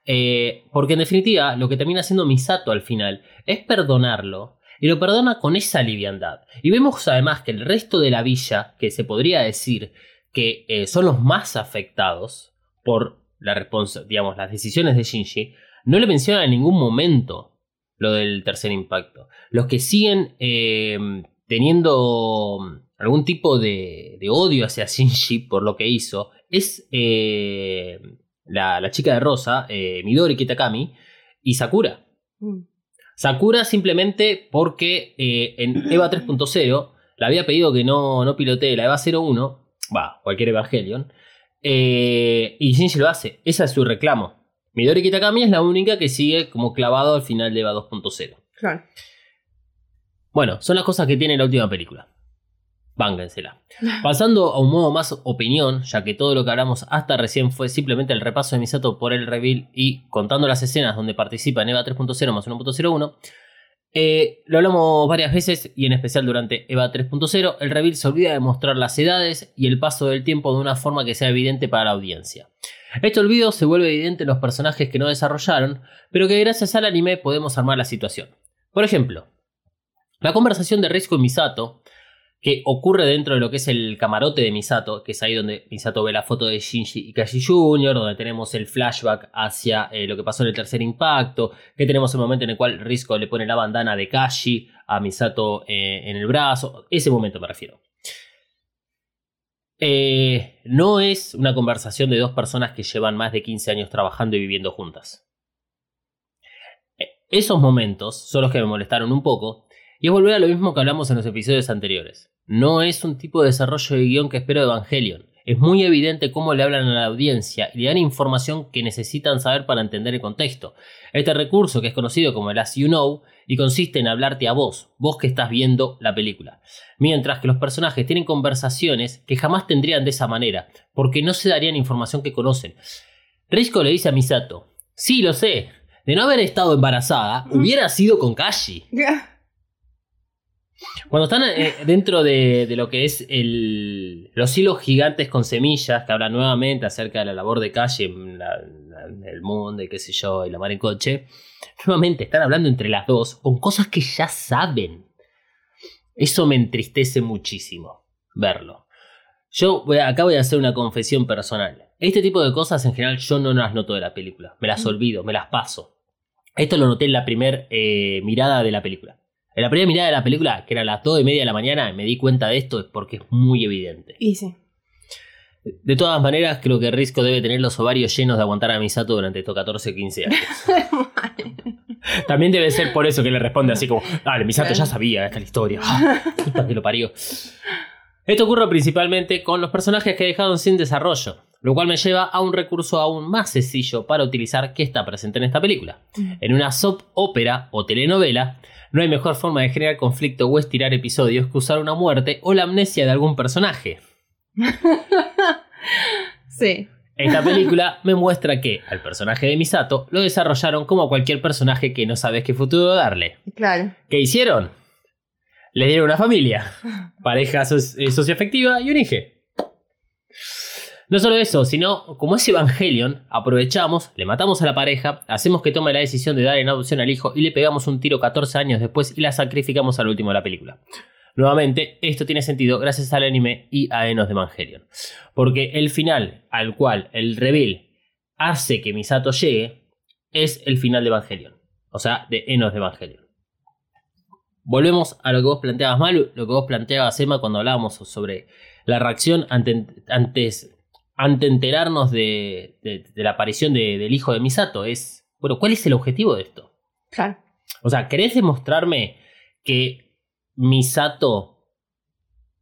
eh, porque en definitiva lo que termina haciendo Misato al final es perdonarlo, y lo perdona con esa liviandad. Y vemos además que el resto de la villa, que se podría decir que eh, son los más afectados por la responsa- digamos, las decisiones de Shinji, no le mencionan en ningún momento lo del tercer impacto. Los que siguen eh, teniendo algún tipo de, de odio hacia Shinji por lo que hizo es eh, la, la chica de rosa, eh, Midori Kitakami, y Sakura. Mm. Sakura simplemente porque eh, en EVA 3.0 le había pedido que no, no pilotee la EVA 01, va, cualquier Evangelion, eh, y Shinji lo hace. Ese es su reclamo. Midori Kitakami es la única que sigue como clavado al final de EVA 2.0. Claro. Bueno, son las cosas que tiene la última película. Vángensela. Pasando a un modo más opinión, ya que todo lo que hablamos hasta recién fue simplemente el repaso de Misato por el reveal y contando las escenas donde participa en EVA 3.0 más 1.01. eh, lo hablamos varias veces y en especial durante EVA 3.0. El reveal se olvida de mostrar las edades y el paso del tiempo de una forma que sea evidente para la audiencia. Este olvido se vuelve evidente en los personajes que no desarrollaron, pero que gracias al anime podemos armar la situación. Por ejemplo, la conversación de Riz con Misato, que ocurre dentro de lo que es el camarote de Misato, que es ahí donde Misato ve la foto de Shinji y Kashi Jr., donde tenemos el flashback hacia eh, lo que pasó en el tercer impacto, que tenemos el momento en el cual Risco le pone la bandana de Kashi a Misato eh, en el brazo, ese momento me refiero. Eh, no es una conversación de dos personas que llevan más de 15 años trabajando y viviendo juntas. Esos momentos son los que me molestaron un poco, y es volver a lo mismo que hablamos en los episodios anteriores. No es un tipo de desarrollo de guion que espero de Evangelion. es muy evidente cómo le hablan a la audiencia y le dan información que necesitan saber para entender el contexto. Este recurso, que es conocido como el As You Know, y consiste en hablarte a vos, vos que estás viendo la película. Mientras que los personajes tienen conversaciones que jamás tendrían de esa manera, porque no se darían información que conocen. Risco le dice a Misato, sí, lo sé, de no haber estado embarazada, hubiera sido con Kashi. Cuando están eh, dentro de, de lo que es el, los hilos gigantes con semillas, que hablan nuevamente acerca de la labor de calle en, la- la- el mundo y qué sé yo, y la mar en coche, nuevamente están hablando entre las dos con cosas que ya saben. Eso me entristece muchísimo verlo. Yo voy acá voy a hacer una confesión personal. Este tipo de cosas en general yo no las noto de la película. Me las olvido, me las paso. Esto lo noté en la primera mirada de la película. En la primera mirada de la película, que era las 2 y media de la mañana, me di cuenta de esto porque es muy evidente. Y sí. De todas maneras, creo que Risco debe tener los ovarios llenos de aguantar a Misato durante estos 14 o 15 años. También debe ser por eso que le responde así como, dale, Misato ya sabía, esta es la historia. Ah, puta que lo parió. Esto ocurre principalmente con los personajes que dejaron sin desarrollo, lo cual me lleva a un recurso aún más sencillo para utilizar que está presente en esta película. En una soap ópera o telenovela, no hay mejor forma de generar conflicto o estirar episodios que usar una muerte o la amnesia de algún personaje. Sí. Esta película me muestra que al personaje de Misato lo desarrollaron como a cualquier personaje que no sabes qué futuro darle. Claro. ¿Qué hicieron? Le dieron una familia, pareja eh, socioafectiva y un hijo. No solo eso, sino como es Evangelion, aprovechamos, le matamos a la pareja, hacemos que tome la decisión de dar en adopción al hijo y le pegamos un tiro 14 años después y la sacrificamos al último de la película. Nuevamente, esto tiene sentido gracias al anime y a Enos de Evangelion. Porque el final al cual el reveal hace que Misato llegue es el final de Evangelion. O sea, de Enos de Evangelion. Volvemos a lo que vos planteabas, Malu, lo que vos planteabas, Emma, cuando hablábamos sobre la reacción ante, antes, ante enterarnos de, de- de la aparición de- del hijo de Misato. Es, bueno, ¿cuál es el objetivo de esto? Claro. O sea, ¿querés demostrarme que Misato,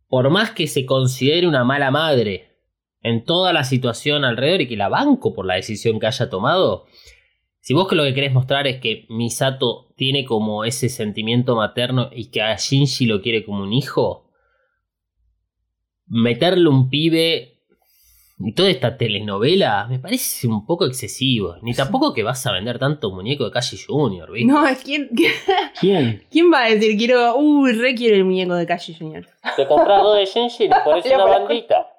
por más que se considere una mala madre en toda la situación alrededor y que la banco por la decisión que haya tomado, si vos que lo que querés mostrar es que Misato tiene como ese sentimiento materno y que a Shinji lo quiere como un hijo, meterle un pibe toda esta telenovela me parece un poco excesivo. Ni tampoco que vas a vender tanto muñeco de Calle Junior, ¿viste? No, es quién, ¿Quién? ¿quién va a decir quiero, uy, re quiero el muñeco de Calle Junior? Te compras dos de Shinji y pones una bandita.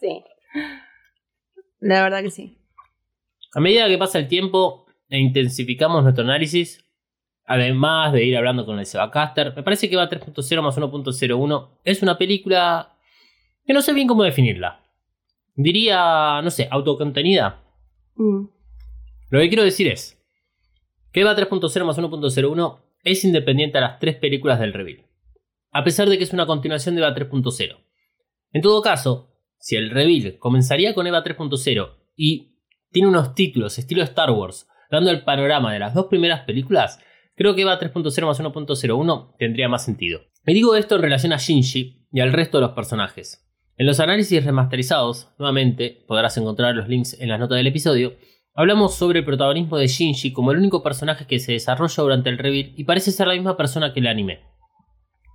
Sí. La verdad que sí. A medida que pasa el tiempo e intensificamos nuestro análisis, además de ir hablando con el Sebacaster, me parece que va 3.0 más 1.01 es una película que no sé bien cómo definirla. Diría, no sé, autocontenida. Mm. Lo que quiero decir es que EVA 3.0 más 1.01 es independiente a las tres películas del reveal, a pesar de que es una continuación de EVA 3.0. En todo caso, si el reveal comenzaría con EVA 3.0 y tiene unos títulos estilo Star Wars, dando el panorama de las dos primeras películas, creo que EVA 3.0 más 1.01 tendría más sentido. Me digo esto en relación a Shinji y al resto de los personajes. En los análisis remasterizados, nuevamente podrás encontrar los links en las notas del episodio, hablamos sobre el protagonismo de Shinji como el único personaje que se desarrolla durante el reveal y parece ser la misma persona que el anime.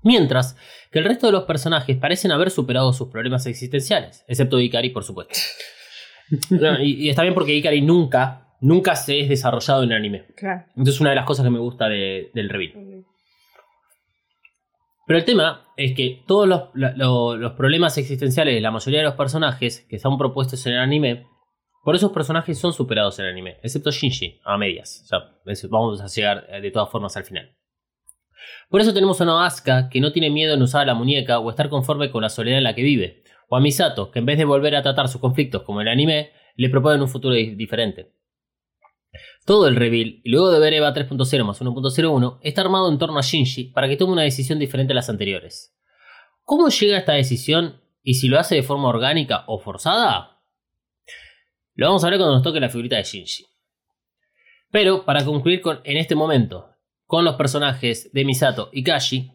Mientras que el resto de los personajes parecen haber superado sus problemas existenciales, excepto Ikari, por supuesto. No, y, y está bien porque Ikari nunca, nunca se es desarrollado en el anime. Claro. Entonces es una de las cosas que me gusta de- del reveal. Pero el tema es que todos los, los problemas existenciales de la mayoría de los personajes que están propuestos en el anime, por esos personajes son superados en el anime, excepto Shinji, a medias. O sea, vamos a llegar eh, de todas formas al final. Por eso tenemos a una Asuka que no tiene miedo en usar la muñeca o estar conforme con la soledad en la que vive. O a Misato, que en vez de volver a tratar sus conflictos como el anime, le proponen un futuro di- diferente. Todo el reveal, y luego de ver EVA 3.0 más 1.01, está armado en torno a Shinji para que tome una decisión diferente a las anteriores. ¿Cómo llega a esta decisión y si lo hace de forma orgánica o forzada? Lo vamos a ver cuando nos toque la figurita de Shinji. Pero para concluir con, en este momento con los personajes de Misato y Kashi,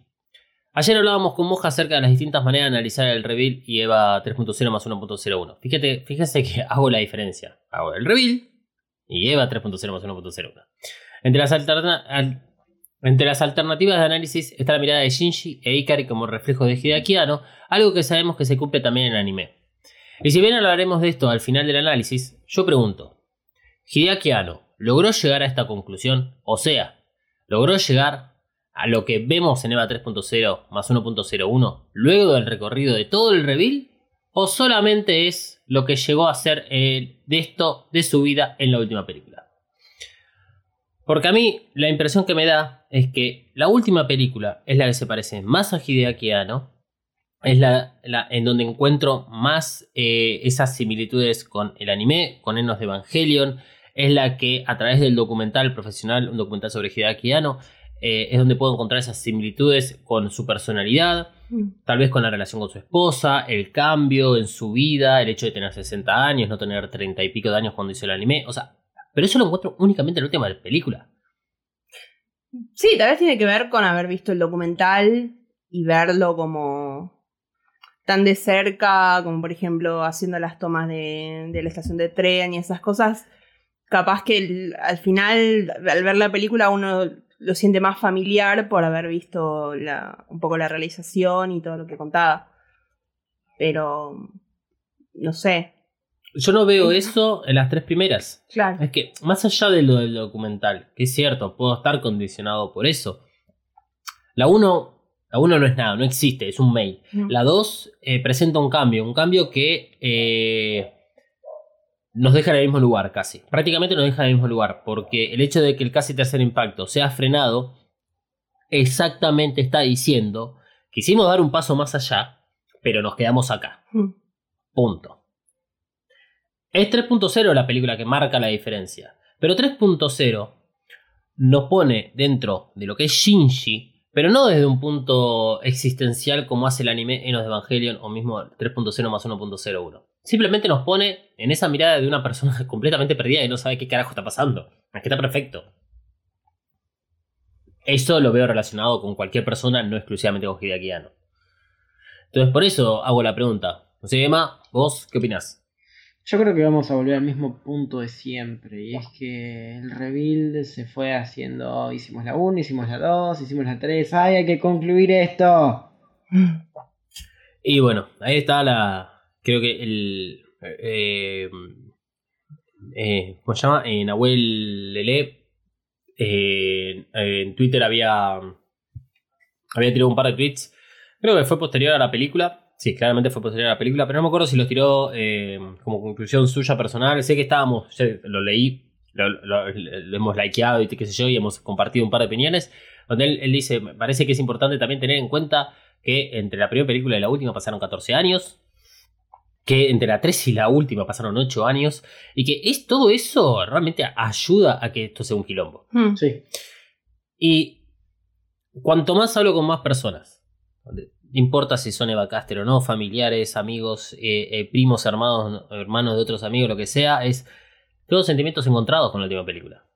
Ayer hablábamos con Moja acerca de las distintas maneras de analizar el reveal y EVA 3.0 más 1.01. Fíjate, fíjense que hago la diferencia. Hago el reveal y EVA 3.0 más 1.01. Entre las, entre las alternativas de análisis está la mirada de Shinji e Ikari como reflejo de Hideaki Anno, algo que sabemos que se cumple también en anime. Y si bien hablaremos de esto al final del análisis, yo pregunto, ¿Hideaki Anno logró llegar a esta conclusión? O sea, ¿logró llegar a lo que vemos en EVA 3.0 más 1.01 luego del recorrido de todo el reveal? ¿O solamente es lo que llegó a ser eh, de esto de su vida en la última película? Porque a mí la impresión que me da es que la última película es la que se parece más a Hideaki Anno, es la, en donde encuentro más eh, esas similitudes con el anime, con Enos de Evangelion, es la que a través del documental profesional, un documental sobre Hideaki Anno, eh, es donde puedo encontrar esas similitudes con su personalidad, tal vez con la relación con su esposa, el cambio en su vida, el hecho de tener 60 años, no tener 30 y pico de años cuando hizo el anime, o sea, pero eso lo encuentro únicamente en la última película. Sí, tal vez tiene que ver con haber visto el documental y verlo como tan de cerca, como por ejemplo haciendo las tomas de, de la estación de tren y esas cosas. Capaz que el- al final, al ver la película, uno lo siente más familiar por haber visto la- un poco la realización y todo lo que contaba. Pero, no sé, Yo no veo eso en las tres primeras. claro. Es que, más allá de lo del documental, que es cierto, puedo estar condicionado por eso. La 1, la 1 no es nada, no existe, es un mail. La 2 eh, presenta un cambio, un cambio que eh, nos deja en el mismo lugar casi. Prácticamente nos deja en el mismo lugar, porque el hecho de que el casi tercer impacto sea frenado, exactamente está diciendo, quisimos dar un paso más allá, pero nos quedamos acá. Mm. Punto. Es 3.0 la película que marca la diferencia. Pero 3.0 nos pone dentro de lo que es Shinji, pero no desde un punto existencial como hace el anime Enos de Evangelion o mismo 3.0 más 1.01. Simplemente nos pone en esa mirada de una persona completamente perdida y no sabe qué carajo está pasando. Es que está perfecto. Eso lo veo relacionado con cualquier persona, no exclusivamente con Hideaki Anno. Entonces por eso hago la pregunta. No sé, Emma, vos, ¿qué opinás? Yo creo que vamos a volver al mismo punto de siempre. Y es que el rebuild se fue haciendo. Hicimos la 1, hicimos la 2, hicimos la 3. ¡Ay, hay que concluir esto! Y bueno, ahí está la. Creo que el. Eh, eh, ¿Cómo se llama? En Nahuel Lele. eh, en Twitter había. Había tirado un par de tweets. Creo que fue posterior a la película. Sí, claramente fue posterior a la película. Pero no me acuerdo si los tiró eh, como conclusión suya personal. Sé que estábamos. lo leí. Lo, lo- lo hemos likeado y qué sé yo. Y hemos compartido un par de opiniones. Donde él, él dice: Me parece que es importante también tener en cuenta que entre la primera película y la última pasaron 14 años, que entre la 3 y la última pasaron 8 años, y que es todo eso realmente ayuda a que esto sea un quilombo. Mm. Sí. Y cuanto más hablo con más personas, no importa si son Eva Caster o no, familiares, amigos, eh, eh, primos, hermanos, hermanos de otros amigos, lo que sea, es todos sentimientos encontrados con la última película.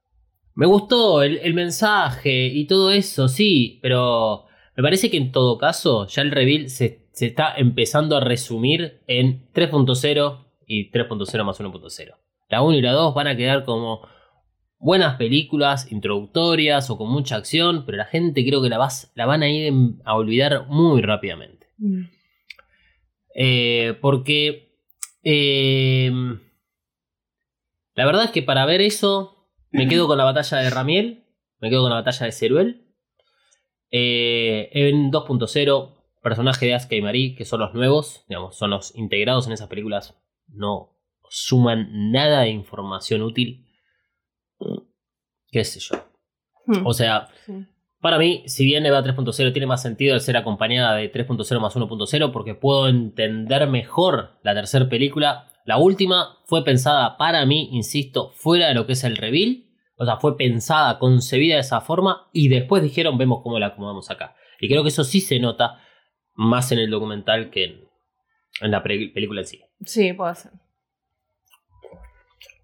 Me gustó el, el mensaje y todo eso, sí, pero me parece que en todo caso ya el reveal se, se está empezando a resumir en 3.0 y 3.0 más 1.0. La 1 y la 2 van a quedar como buenas películas introductorias o con mucha acción, pero la gente creo que la, vas, la van a ir a olvidar muy rápidamente. Mm. Eh, porque eh, la verdad es que para ver eso me quedo con la batalla de Ramiel, me quedo con la batalla de Ceruel. Eh, en 2.0, personaje de Asuka y Marie, que son los nuevos, digamos, son los integrados en esas películas, no suman nada de información útil. Qué sé yo. Mm. O sea, Sí. para mí, si bien EVA 3.0 tiene más sentido el ser acompañada de 3.0 más 1.0 porque puedo entender mejor la tercera película, la última fue pensada para mí, insisto, fuera de lo que es el reveal. O sea, fue pensada, concebida de esa forma y después dijeron, vemos cómo la acomodamos acá. Y creo que eso sí se nota más en el documental que en, en la película en sí. Sí, puede ser.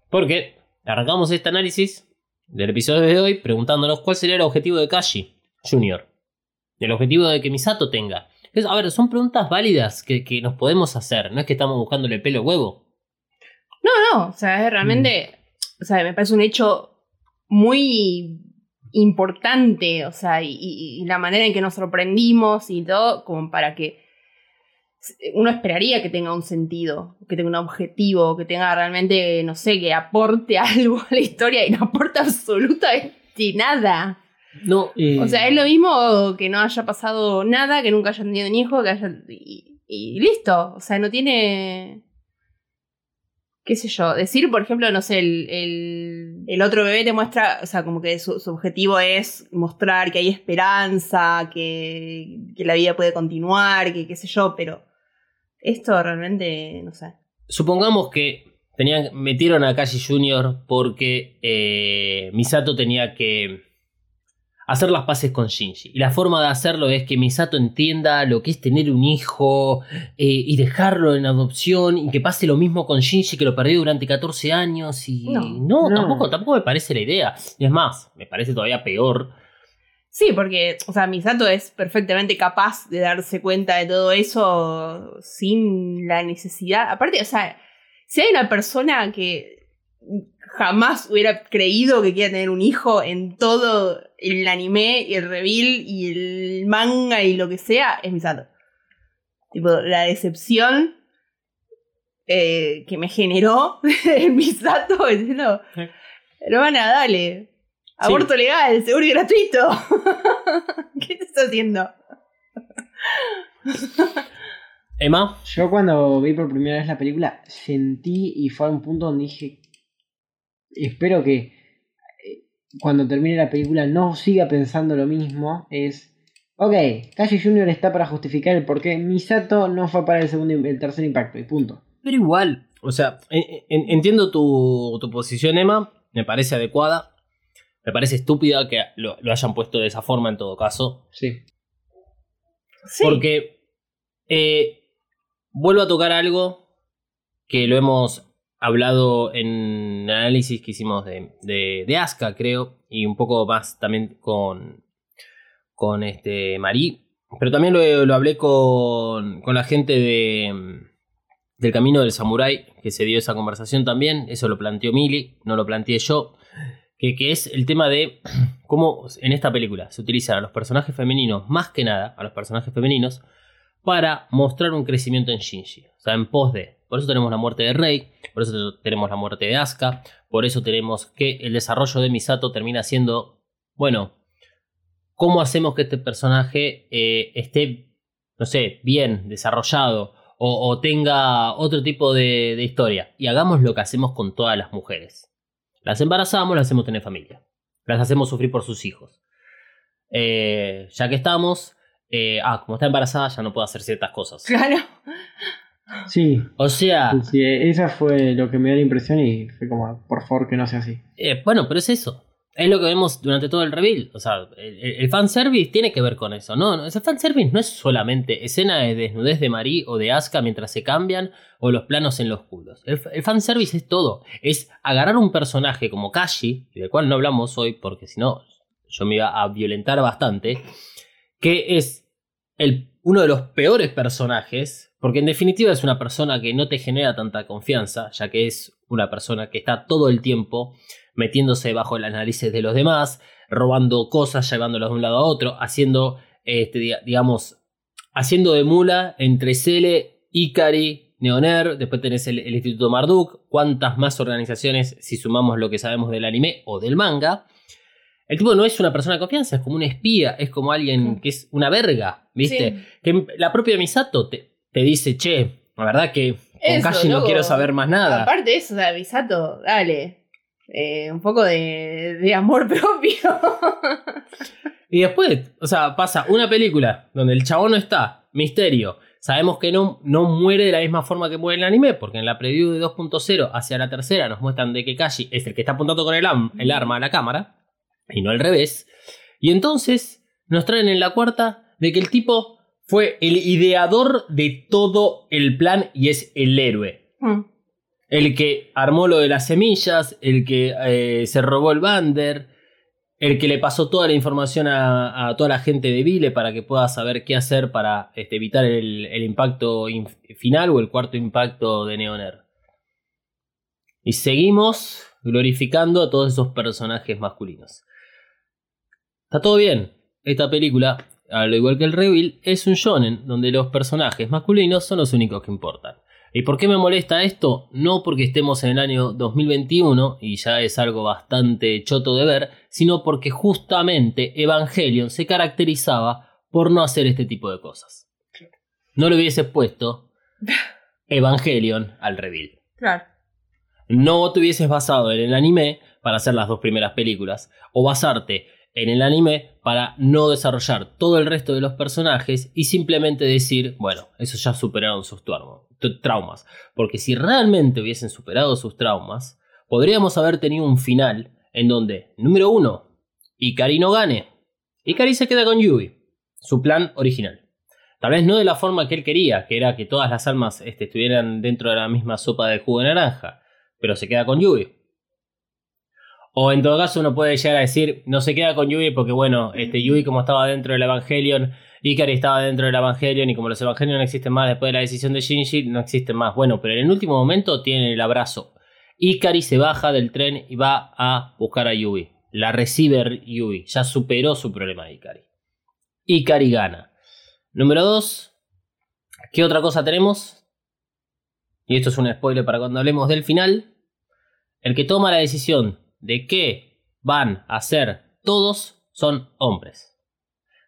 Porque arrancamos este análisis del episodio de hoy preguntándonos cuál sería el objetivo de Kashi Jr. El objetivo de que Misato tenga. Es, a ver, son preguntas válidas que, que nos podemos hacer. No es que estamos buscándole pelo huevo. No, no, o sea, es realmente, o sea, me parece un hecho muy importante, o sea, y, la manera en que nos sorprendimos y todo, como para que uno esperaría que tenga un sentido, que tenga un objetivo, que tenga realmente, no sé, que aporte algo a la historia y no aporta absolutamente nada. No, Eh, O sea, es lo mismo que no haya pasado nada, que nunca hayan tenido un hijo, que hayan. Y, y listo. O sea, no tiene. Qué sé yo. Decir, por ejemplo, no sé, el, el, el otro bebé te muestra. O sea, como que su, su objetivo es mostrar que hay esperanza, que, que la vida puede continuar, que qué sé yo, pero. Esto realmente. no sé. supongamos que tenían, metieron a Kashi Jr. porque eh, Misato tenía que hacer las paces con Shinji. Y la forma de hacerlo es que Misato entienda lo que es tener un hijo eh, y dejarlo en adopción y que pase lo mismo con Shinji que lo perdió durante 14 años. Y No. no, No. Tampoco, tampoco me parece la idea. Y es más, me parece todavía peor. Sí, porque, o sea, Misato es perfectamente capaz de darse cuenta de todo eso sin la necesidad. Aparte, o sea, si hay una persona que jamás hubiera creído que quiera tener un hijo en todo el anime y el reveal y el manga y lo que sea, es Misato. Tipo, la decepción eh, que me generó el Misato diciendo, hermana, dale. Aborto legal, seguro y gratuito. ¿Qué te estás haciendo? Emma, Yo cuando vi por primera vez la película sentí y fue a un punto donde dije, espero que eh, cuando termine la película no siga pensando lo mismo, es, ok, Kashi Jr. está para justificar el por qué Misato no fue para el segundo el tercer impacto y punto. Pero igual, o sea, en- en- entiendo tu, tu posición, Emma, me parece adecuada. Me parece estúpida que lo, lo hayan puesto de esa forma en todo caso. Sí. Sí. Porque eh, vuelvo a tocar algo que lo hemos hablado en análisis que hicimos de, de, de Asuka, creo, y un poco más también con, con este Marí. Pero también lo, lo hablé con, con la gente de, del Camino del Samurái, que se dio esa conversación también. Eso lo planteó Mili, no lo planteé yo. Que, que es el tema de cómo en esta película se utilizan a los personajes femeninos, más que nada a los personajes femeninos, para mostrar un crecimiento en Shinji. O sea, en pos de. Por eso tenemos la muerte de Rei, por eso tenemos la muerte de Asuka, por eso tenemos que el desarrollo de Misato termina siendo, bueno, ¿cómo hacemos que este personaje eh, esté, no sé, bien desarrollado o, tenga otro tipo de, de historia? Y hagamos lo que hacemos con todas las mujeres. Las embarazamos, las hacemos tener familia. Las hacemos sufrir por sus hijos. Eh, ya que estamos, eh, ah, como está embarazada ya no puede hacer ciertas cosas. Claro. Sí, O sea, sí, esa fue lo que me dio la impresión y fue como, por favor que no sea así. eh, bueno, pero es eso. Es lo que vemos durante todo el reveal. O sea, el, el fanservice tiene que ver con eso. No, no, ese fanservice no es solamente escena de desnudez de Marie o de Asuka mientras se cambian o los planos en los culos. El, el fanservice es todo. Es agarrar un personaje como Kashi, del cual no hablamos hoy porque si no yo me iba a violentar bastante, que es el, uno de los peores personajes, porque en definitiva es una persona que no te genera tanta confianza, ya que es una persona que está todo el tiempo metiéndose bajo las narices de los demás, robando cosas, llevándolas de un lado a otro, haciendo, este, diga- digamos, haciendo de mula entre Cele, Ikari, Neoner, después tenés el, el Instituto Marduk, cuántas más organizaciones si sumamos lo que sabemos del anime o del manga. El tipo no es una persona de confianza, es como un espía, es como alguien que es una verga, ¿viste? Sí. Que la propia Misato te, te dice, che, la verdad que con Eso, Kashi no quiero saber más nada. Aparte de eso, o sea, Misato, dale. Eh, un poco de, de amor propio. Y después, o sea, pasa una película donde el chabón no está, misterio. Sabemos que no, no muere de la misma forma que muere el anime, porque en la preview de 2.0 hacia la tercera nos muestran de que Kashi es el que está apuntando con el, am- el arma a la cámara, y no al revés. Y entonces nos traen en la cuarta de que el tipo fue el ideador de todo el plan y es el héroe. Mm. El que armó lo de las semillas, el que eh, se robó el bander. el que le pasó toda la información a, a toda la gente de Vile para que pueda saber qué hacer para este, evitar el, el impacto final o el cuarto impacto de Neoner. Y seguimos glorificando a todos esos personajes masculinos. Está todo bien. Esta película, al igual que el Reveal, es un shonen donde los personajes masculinos son los únicos que importan. ¿Y por qué me molesta esto? No porque estemos en el año 2021 y ya es algo bastante choto de ver, sino porque justamente Evangelion se caracterizaba por no hacer este tipo de cosas. No le hubiese puesto Evangelion al reveal. Claro. No te hubieses basado en el anime para hacer las dos primeras películas, o basarte en el anime para no desarrollar todo el resto de los personajes y simplemente decir, bueno, eso ya superaron sus traumas. Porque si realmente hubiesen superado sus traumas, podríamos haber tenido un final en donde, número uno, Ikari no gane. Ikari se queda con Yui, su plan original. Tal vez no de la forma que él quería, que era que todas las almas este, estuvieran dentro de la misma sopa de jugo de naranja, pero se queda con Yui. O en todo caso uno puede llegar a decir, no se queda con Yui porque bueno, este Yui como estaba dentro del Evangelion, Ikari estaba dentro del Evangelion y como los Evangelion no existen más después de la decisión de Shinji, no existen más. Bueno, pero en el último momento tienen el abrazo. Ikari se baja del tren y va a buscar a Yui. La recibe Yui, ya superó su problema de Ikari. Ikari gana. Número 2. ¿Qué otra cosa tenemos? Y esto es un spoiler para cuando hablemos del final. El que toma la decisión de qué van a hacer todos son hombres.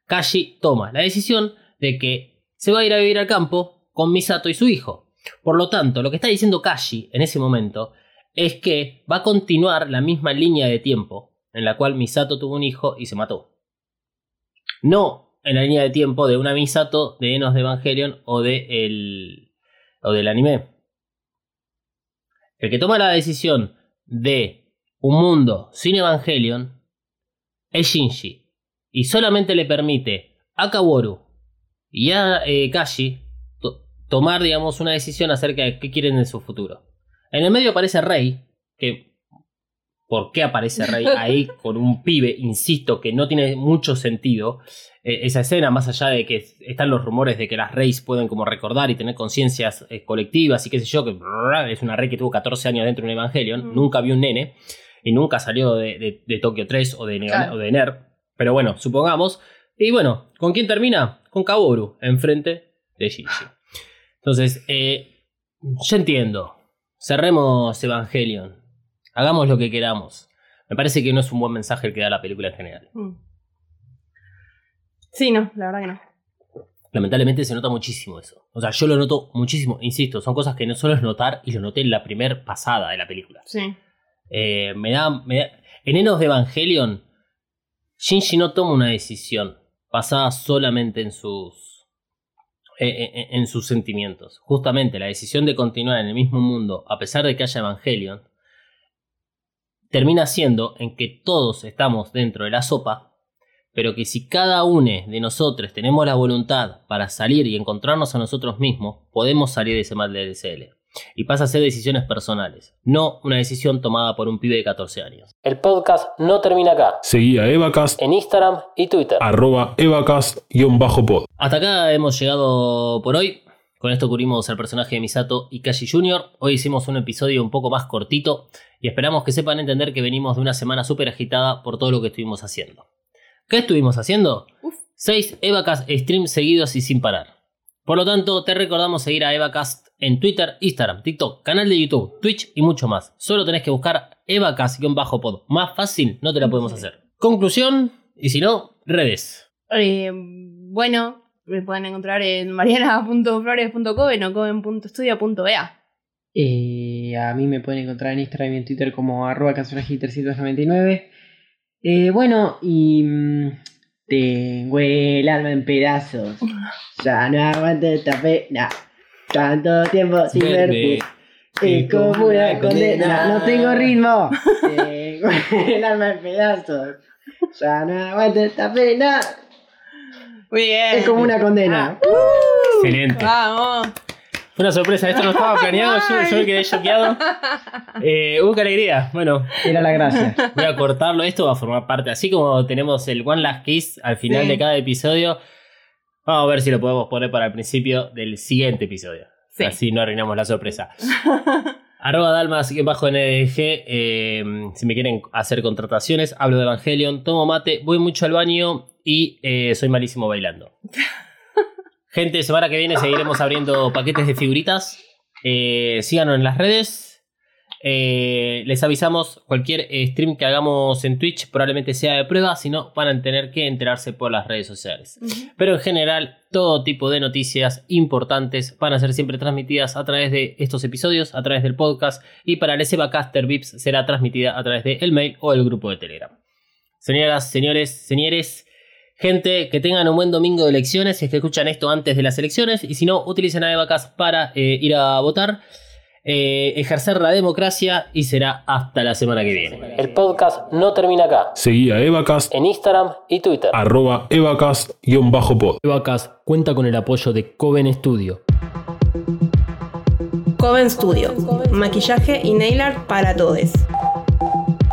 Kashi toma la decisión de que se va a ir a vivir al campo con Misato y su hijo. Por lo tanto, lo que está diciendo Kashi en ese momento es que va a continuar la misma línea de tiempo en la cual Misato tuvo un hijo y se mató. No en la línea de tiempo de una Misato de Enos de Evangelion o, de el, o del anime. El que toma la decisión de un mundo sin Evangelion es Shinji. Y solamente le permite a Kaworu y a eh, Kashi to- tomar, digamos, una decisión acerca de qué quieren en su futuro. En el medio aparece Rey, que... ¿Por qué aparece Rey ahí con un pibe? Insisto, que no tiene mucho sentido eh, esa escena, más allá de que están los rumores de que las Reys pueden como recordar y tener conciencias eh, colectivas y qué sé yo, que brrr, es una Rey que tuvo 14 años dentro de un Evangelion, Mm. nunca vio un nene y nunca salió de, de- de Tokio 3 o de, Claro. o de NER. Pero bueno, supongamos. Y bueno, ¿con quién termina? Con Kaworu, enfrente de Shinji. Entonces, eh, ya entiendo. Cerremos Evangelion. Hagamos lo que queramos. Me parece que no es un buen mensaje el que da la película en general. Mm. Sí, no, la verdad que no. Lamentablemente se nota muchísimo eso. O sea, yo lo noto muchísimo. Insisto, son cosas que no solo es notar y lo noté en la primer pasada de la película. Sí. Eh, me da, En Enos de Evangelion, Shinji no toma una decisión basada solamente en sus. eh, en sus sentimientos. Justamente la decisión de continuar en el mismo mundo, a pesar de que haya Evangelion, termina siendo en que todos estamos dentro de la sopa, pero que si cada uno de nosotros tenemos la voluntad para salir y encontrarnos a nosotros mismos, podemos salir de ese mal del SL. Y pasa a ser decisiones personales, no una decisión tomada por un pibe de 14 años. El podcast no termina acá. Seguí a Evacast, En Instagram y Twitter. arroba evacast-pod. Hasta acá hemos llegado por hoy. Con esto cubrimos al personaje de Misato y Kashi Jr. Hoy hicimos un episodio un poco más cortito y esperamos que sepan entender que venimos de una semana súper agitada por todo lo que estuvimos haciendo. ¿Qué estuvimos haciendo? Uf. 6 Evacast streams seguidos y sin parar. Por lo tanto, te recordamos seguir a Evacast en Twitter, Instagram, TikTok, canal de YouTube, Twitch y mucho más. Solo tenés que buscar Evacast-pod. Más fácil no te la podemos hacer. Conclusión, y si no, redes. Eh, bueno, me pueden encontrar en mariana.flores.coven o coven.studio.ea. Eh, a mí me pueden encontrar en Instagram y en Twitter como arroba cancionaji399. Eh, bueno, y mm, tengo el alma en pedazos. Ya no aguanto esta pena. Tanto tiempo sin Verde. verte. Es como una condena. No tengo ritmo. Tengo el alma en pedazos. Ya no aguanto esta pena. Muy bien. Es como una condena. Excelente. Vamos. Fue una sorpresa, esto no estaba planeado, yo, yo me quedé choqueado. Eh, uh, qué alegría. Bueno, Era la gracia. voy a cortarlo, esto va a formar parte, así como tenemos el One Last Kiss al final Sí. de cada episodio. Vamos a ver si lo podemos poner para el principio del siguiente episodio. Sí. Así no arruinamos la sorpresa. Arroba Dalmas bajo NDG. eh, si me quieren hacer contrataciones, hablo de Evangelion, tomo mate, voy mucho al baño y eh, soy malísimo bailando. Gente, semana que viene seguiremos abriendo paquetes de figuritas. Eh, síganos en las redes. Eh, les avisamos, cualquier eh, stream que hagamos en Twitch probablemente sea de prueba, si no van a tener que enterarse por las redes sociales. Pero en general, todo tipo de noticias importantes van a ser siempre transmitidas a través de estos episodios, a través del podcast y para el Caster Vips será transmitida a través del el mail o el grupo de Telegram. Señoras, señores, señores, gente, que tengan un buen domingo de elecciones, si es que escuchan esto antes de las elecciones y si no, utilicen a Evacas para eh, ir a votar. Eh, ejercer la democracia y será hasta la semana que viene. El podcast no termina acá. Seguí a Evacast, En Instagram y Twitter. arroba Evacast-pod. Evacast cuenta con el apoyo de Coven Studio. Coven Studio, maquillaje y nail art para todos.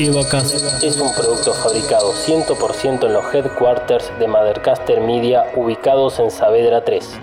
Es un producto fabricado 100% en los headquarters de Mothercaster Media ubicados en Saavedra 3.